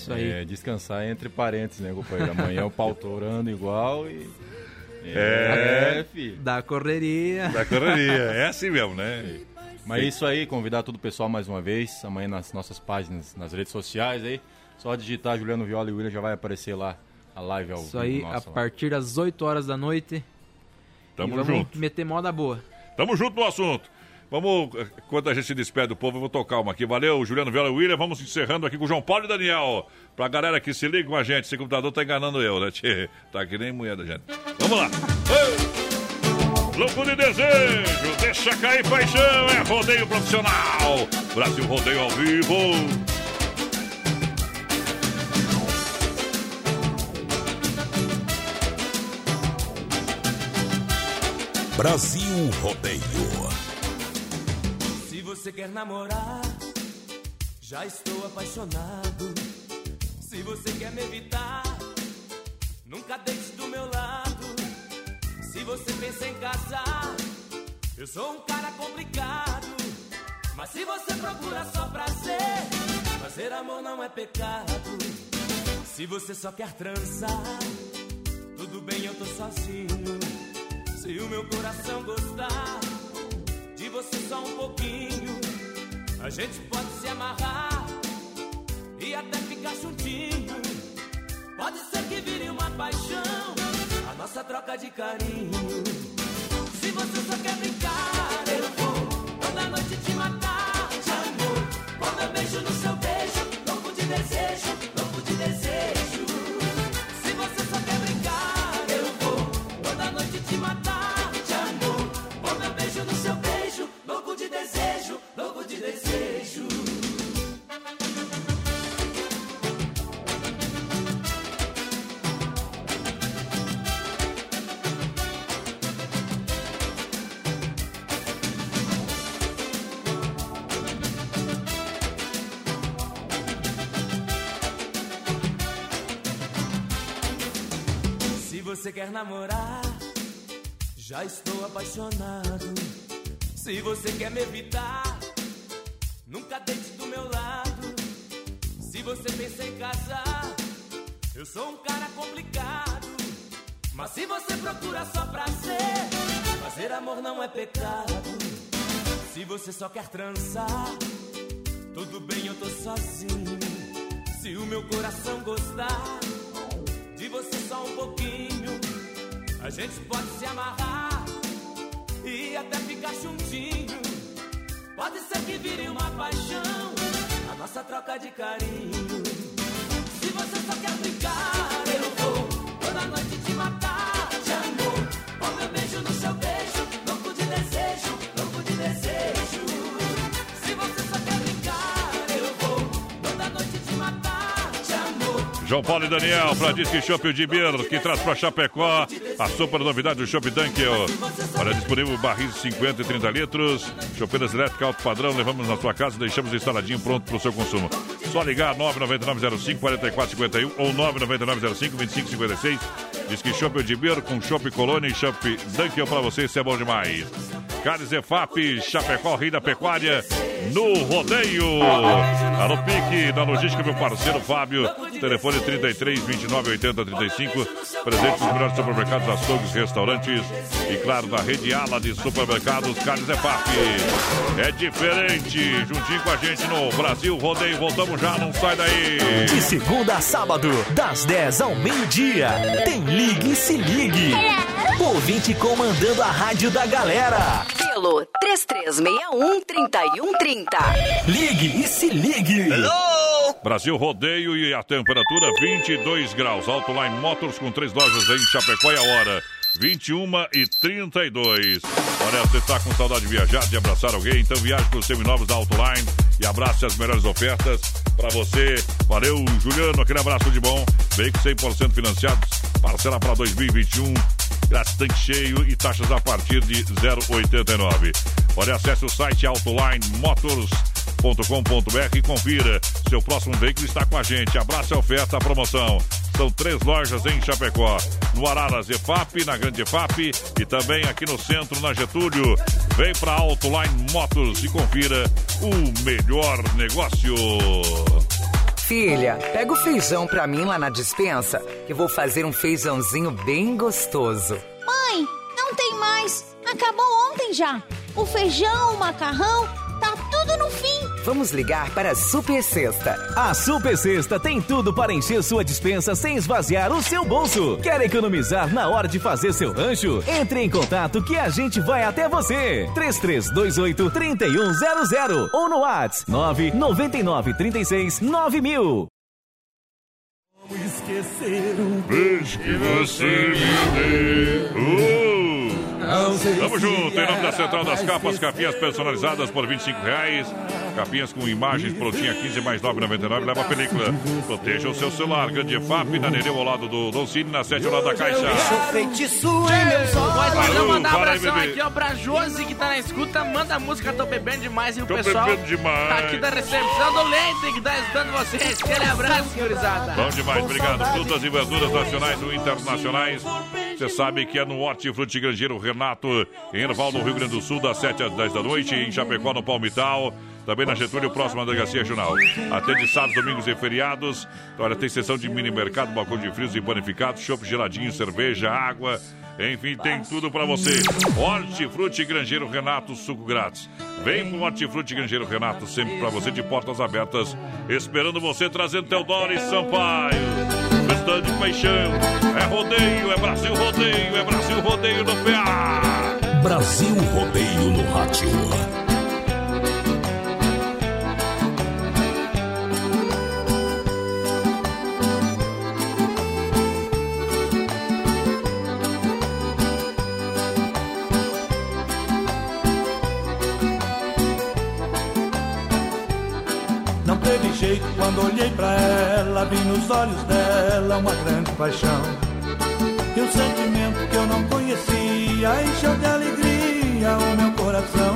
Isso aí. É, descansar entre parênteses, né, companheiro? Amanhã o pau torando igual e. É, filho. Da correria. Da correria, é assim mesmo, né? Mas é isso aí, convidar todo o pessoal mais uma vez, amanhã nas nossas páginas, nas redes sociais aí. Só digitar Juliano Viola e William já vai aparecer lá a live ao Isso aí, a partir das 8 horas da noite. Tamo e vamos junto. meter moda boa. Tamo junto no assunto. Vamos, enquanto a gente se despede do povo, eu vou tocar uma aqui. Valeu, Juliano Viola e William. Vamos encerrando aqui com o João Paulo e Daniel. Pra galera que se liga com a gente, esse computador tá enganando eu, né, tchê? Tá que nem mulher da gente. Vamos lá. Louco de desejo, deixa cair paixão, é rodeio profissional. Brasil Rodeio ao vivo. Brasil Rodeio. Se você quer namorar, já estou apaixonado. Se você quer me evitar, nunca deixe do meu lado. Se você pensa em casar, eu sou um cara complicado. Mas se você procura só prazer, fazer amor não é pecado. Se você só quer transar, tudo bem, eu tô sozinho. Se o meu coração gostar você só um pouquinho, a gente pode se amarrar e até ficar juntinho. Pode ser que vire uma paixão, a nossa troca de carinho. Se você só quer brincar, eu vou toda noite te matar de amor. Com meu beijo no seu beijo, louco de desejo, louco de desejo. Quer namorar, já estou apaixonado. Se você quer me evitar, nunca deite do meu lado. Se você pensa em casar, eu sou um cara complicado. Mas se você procura só prazer, fazer amor não é pecado. Se você só quer transar, tudo bem, eu tô sozinho. Se o meu coração gostar a gente pode se amarrar e até ficar juntinho. Pode ser que vire uma paixão, a nossa troca de carinho. Se você só quer brincar, João Paulo e Daniel, pra Disque Shop de Bir, que traz pra Chapecó a super novidade do Shop Dunkel. Olha, disponível barris de 50 e 30 litros, chopeiras elétricas alto padrão, levamos na sua casa e deixamos instaladinho pronto pro seu consumo. Só ligar 99905-4451 ou 99905-2556. Disque Shop de Bir com Shop Colônia e Shop Dunkel pra você, isso é bom demais. Carnes EFAP, Chapecó, Rei da Pecuária, no rodeio. Alô Pique, na logística, meu parceiro Fábio. Telefone 33 29 80 35. Presente nos melhores supermercados, açougues, restaurantes. E claro, da rede Ala de supermercados, Carnes EFAP. É diferente. Juntinho com a gente no Brasil Rodeio. Voltamos já, não sai daí. De segunda a sábado, das 10 ao meio-dia, tem Ligue e Se Ligue. Ouvinte comandando a rádio da galera. Pelo 3361-3130. Ligue e Se Ligue. Brasil Rodeio e a temperatura 22 graus. Autoline Motors com três lojas em Chapecó e a hora. 21 e 32. Olha, você está com saudade de viajar, de abraçar alguém? Então viaje com os seminovos da Autoline e abrace as melhores ofertas para você. Valeu, Juliano, aquele abraço de bom. Veículos 100% financiados Parcela para 2021. Grátis tanque cheio e taxas a partir de 0,89. Olha, acesse o site Autoline Motors com.br e confira. Seu próximo veículo está com a gente. Abraça a oferta, a promoção. São três lojas em Chapecó. No Araras EFAP, na Grande EFAP e também aqui no centro, na Getúlio. Vem para Autoline Motors e confira o melhor negócio. Filha, pega o feijão pra mim lá na dispensa, que eu vou fazer um feijãozinho bem gostoso. Mãe, não tem mais. Acabou ontem já. O feijão, o macarrão, tá tudo no fim. Vamos ligar para a Super Sexta. A Super Sexta tem tudo para encher sua dispensa sem esvaziar o seu bolso. Quer economizar na hora de fazer seu rancho? Entre em contato que a gente vai até você. 3328 3100 ou no WhatsApp 999 36 9000. Como esquecer um beijo que você me deu. Uh! Tamo junto, em nome da Central das Capas, capinhas personalizadas por 25 reais. Capinhas com imagens prontinha 15 mais 9,99. Leva a película. Proteja o seu celular. Grande FAP, na Nereu ao lado do Don Cine, na 7 ao lado da Caixa. feitiço em meus olhos. Mas mandar um abração aqui, ó, pra Josi que tá na escuta. Manda a música Tô Bebendo Demais e o Tô pessoal bebendo demais. tá aqui da recepção do Leite que tá escutando vocês. Aquele abraço, senhorizada. Bom demais, obrigado. Frutas e verduras nacionais ou internacionais. Você sabe que é no Hortifruti Grangeiro Renato, em Erval, no Rio Grande do Sul, das 7 às 10 da noite, em Chapecó, no Palmital. Também na Getúlio, próximo à Delegacia Regional. Atende sábados, domingos e feriados. Olha, tem sessão de mini mercado, balcão de frios e panificados, chopp geladinho, cerveja, água. Enfim, tem tudo pra você. Hortifruti Grangeiro Renato, suco grátis. Vem pro Hortifruti Grangeiro Renato, sempre pra você, de portas abertas, esperando você, trazendo Teodoro e Sampaio. Festão de paixão. É rodeio, é Brasil rodeio, é Brasil rodeio no PA. Brasil Rodeio no Rádio. Jeito quando olhei pra ela, vi nos olhos dela uma grande paixão. E um sentimento que eu não conhecia encheu de alegria o meu coração.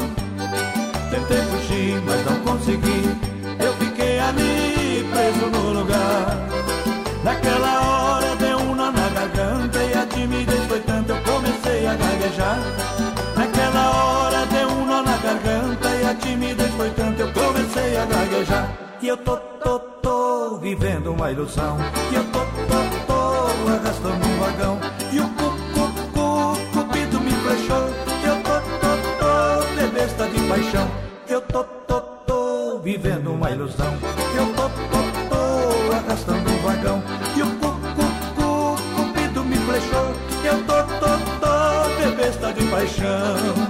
Tentei fugir, mas não consegui. Eu fiquei ali preso no lugar. Naquela hora gaguejar. E eu tô, tô, tô vivendo uma ilusão. E eu tô, tô, tô arrastando um vagão. E o cu, cu, cu, cupido me flechou. Eu tô, tô, tô de besta de paixão. Eu tô, tô, tô vivendo uma ilusão. Eu tô, tô, tô arrastando um vagão. E o cu, cu, cu, cupido me flechou. Eu tô, tô, tô de besta de paixão.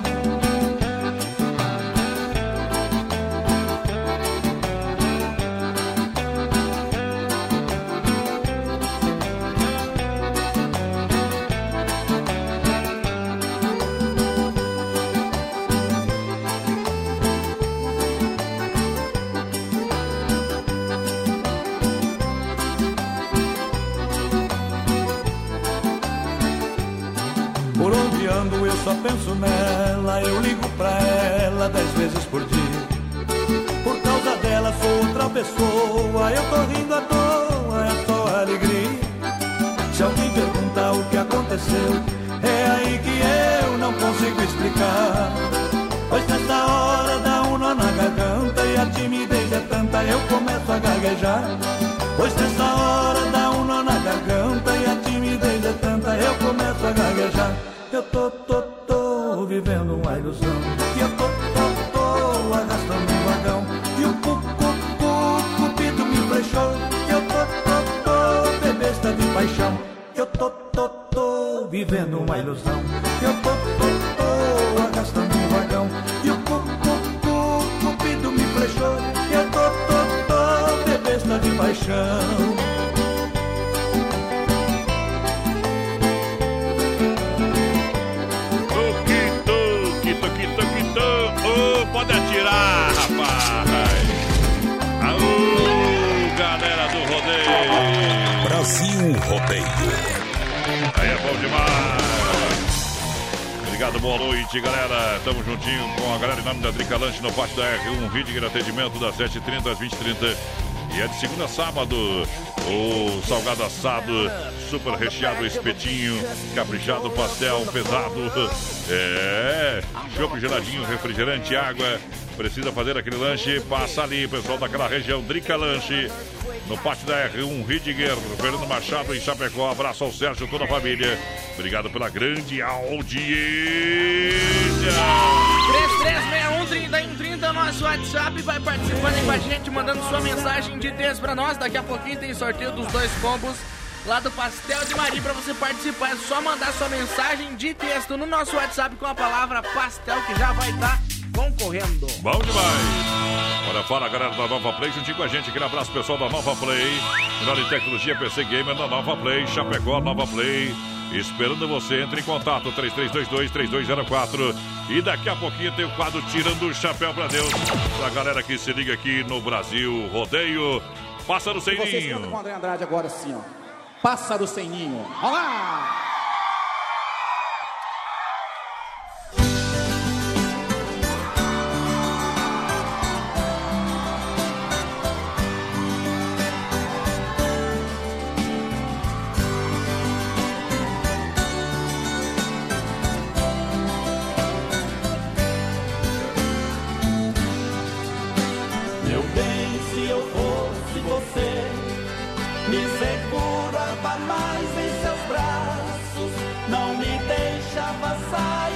Gaguejar. Pois nessa hora dá um nó na garganta e a timidez é tanta, eu começo a gaguejar. Eu tô, tô, tô vivendo uma ilusão. E eu tô, tô, tô arrastando um vagão. E o cu, cu, cu, cupido me flechou. Eu tô, tô, tô de besta de paixão. Eu tô, tô, tô vivendo uma ilusão. Eu tô Obrigado, boa noite, galera. Tamo juntinho com a galera em nome da Drica Lanche no pátio da R1 Ridger, atendimento das 7h30 às 20h30. E é de segunda a sábado, o salgado assado, super recheado, espetinho, caprichado, pastel pesado. É, chopp geladinho, refrigerante, água. Precisa fazer aquele lanche? Passa ali, pessoal daquela região, Drica Lanche. No pátio da R1 Ridiger, Fernando Machado em Chapecó. Abraço ao Sérgio toda a família. Obrigado pela grande audiência. 3361 é o nosso WhatsApp. Vai participando aí com a gente, mandando sua mensagem de texto pra nós. Daqui a pouquinho tem sorteio dos dois combos lá do Pastel de Maria pra você participar. É só mandar sua mensagem de texto no nosso WhatsApp com a palavra pastel que já vai estar concorrendo. Bom demais. Olha, fala galera da Nova Play, juntinho com a gente. Aquele abraço pessoal da Nova Play. Melhor em tecnologia, PC Gamer da Nova Play. Chapecó, Nova Play. Esperando você, entre em contato 3322-3204. E daqui a pouquinho tem o quadro Tirando o Chapéu pra Deus. Pra galera que se liga aqui no Brasil Rodeio. Pássaro sem E vocês ninho. cantam com o André Andrade agora assim, ó. Pássaro sem ninho. Olá! segurava mais em seus braços, não me deixava sair.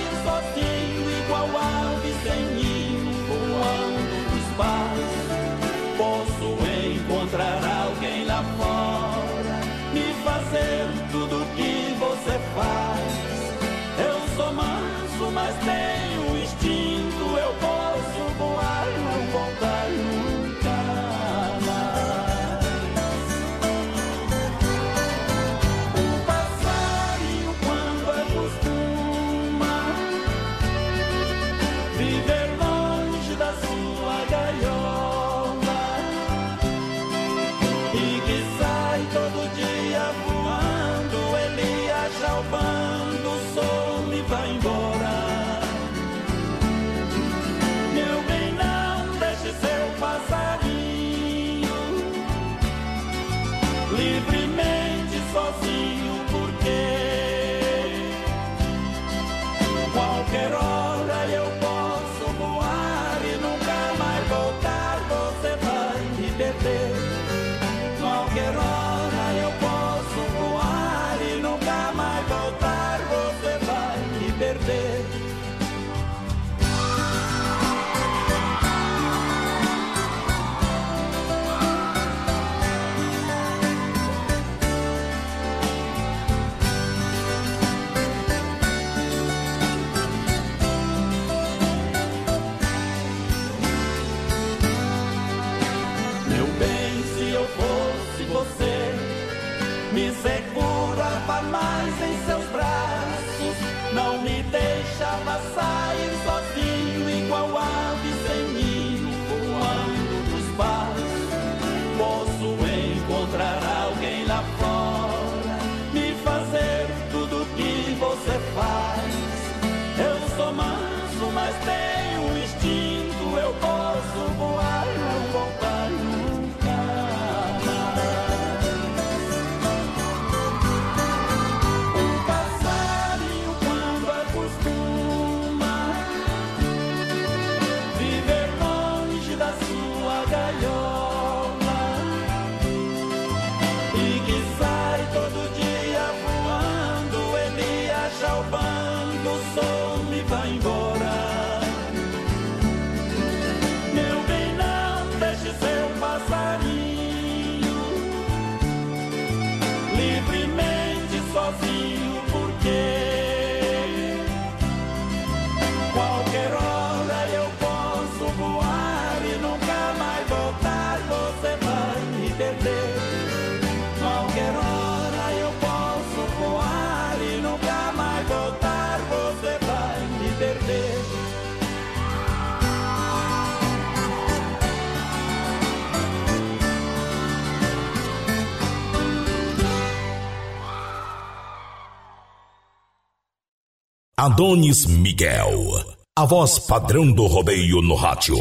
Adonis Miguel, a voz padrão do rodeio no rádio.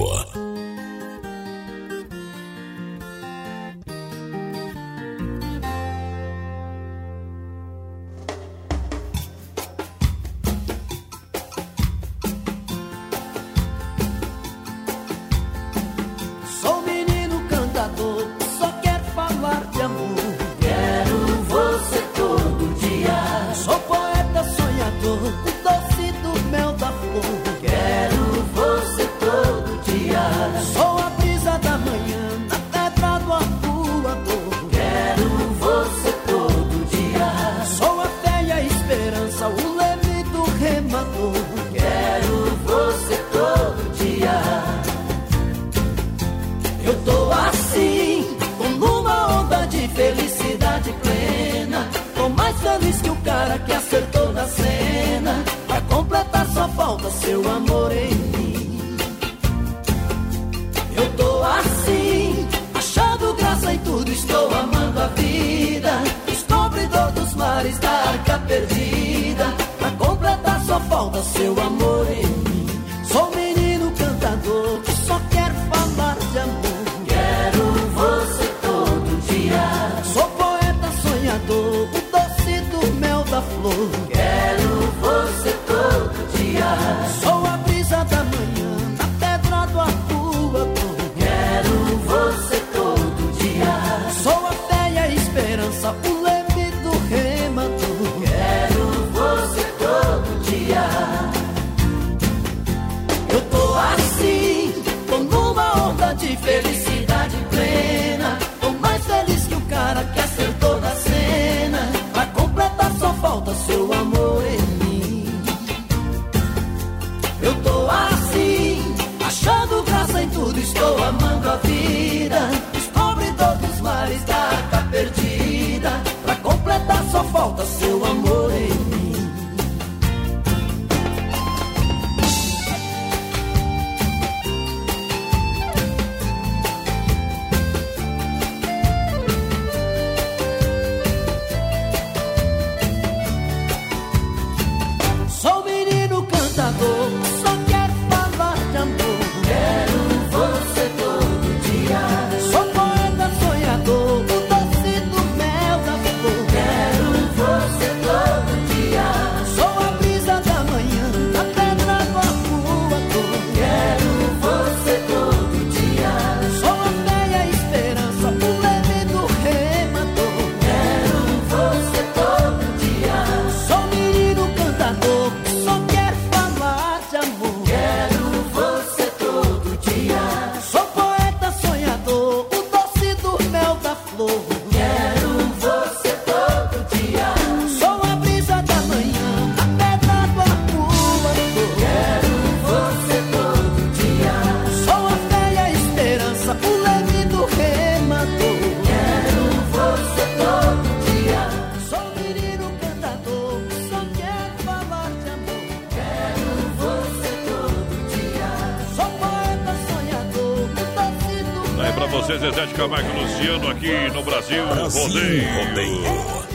Michael Luciano aqui no Brasil. Rodeio. Rodeio.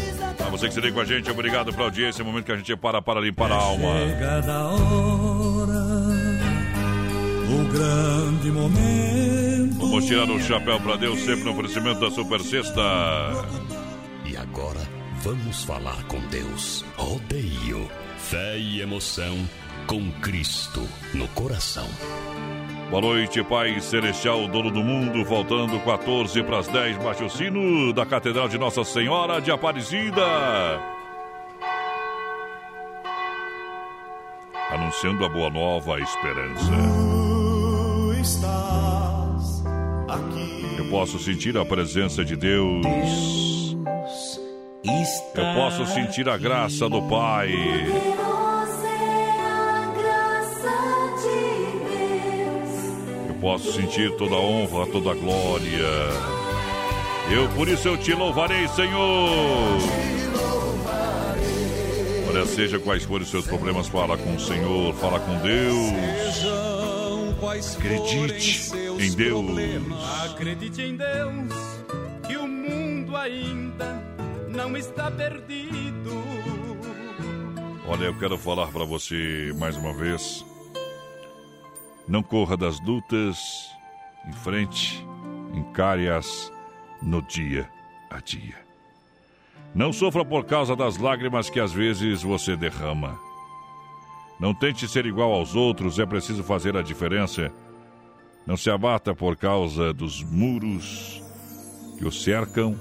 A você que se com a gente, obrigado pela audiência. É o momento que a gente para para limpar a alma. Chega da hora, o grande momento. Vamos tirar o chapéu para Deus, sempre no oferecimento da Super Sexta. E agora, vamos falar com Deus. Rodeio. Fé e emoção com Cristo no coração. Boa noite, Pai Celestial, dono do mundo, faltando 14 para as 10, baixo sino da Catedral de Nossa Senhora de Aparecida. Anunciando a boa nova esperança. Tu estás aqui. Eu posso sentir a presença de Deus. Deus Eu posso sentir a graça do Pai. posso sentir toda a honra, toda a glória. Eu por isso eu te louvarei, Senhor. Olha, seja quais forem os seus problemas, fala com o Senhor, fala com Deus. Acredite em Deus. Acredite em Deus que o mundo ainda não está perdido. Olha, eu quero falar para você mais uma vez não corra das lutas, em frente, encare-as no dia a dia. Não sofra por causa das lágrimas que às vezes você derrama. Não tente ser igual aos outros, é preciso fazer a diferença. Não se abata por causa dos muros que o cercam.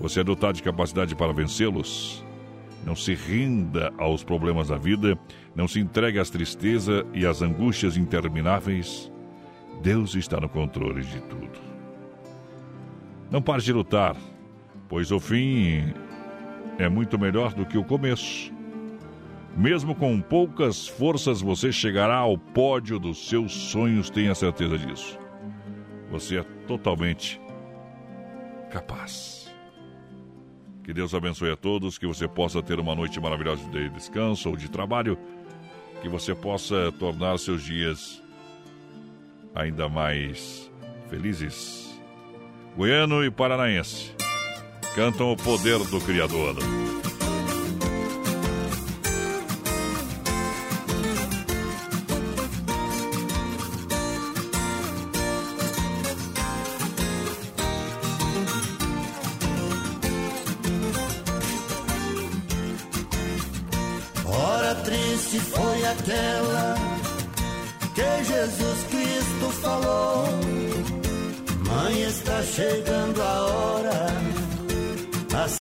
Você é dotado de capacidade para vencê-los. Não se rinda aos problemas da vida. Não se entregue às tristezas e às angústias intermináveis. Deus está no controle de tudo. Não pare de lutar, pois o fim é muito melhor do que o começo. Mesmo com poucas forças, você chegará ao pódio dos seus sonhos, tenha certeza disso. Você é totalmente capaz. Que Deus abençoe a todos, que você possa ter uma noite maravilhosa de descanso ou de trabalho, que você possa tornar seus dias ainda mais felizes. Goiano e paranaense cantam o poder do Criador.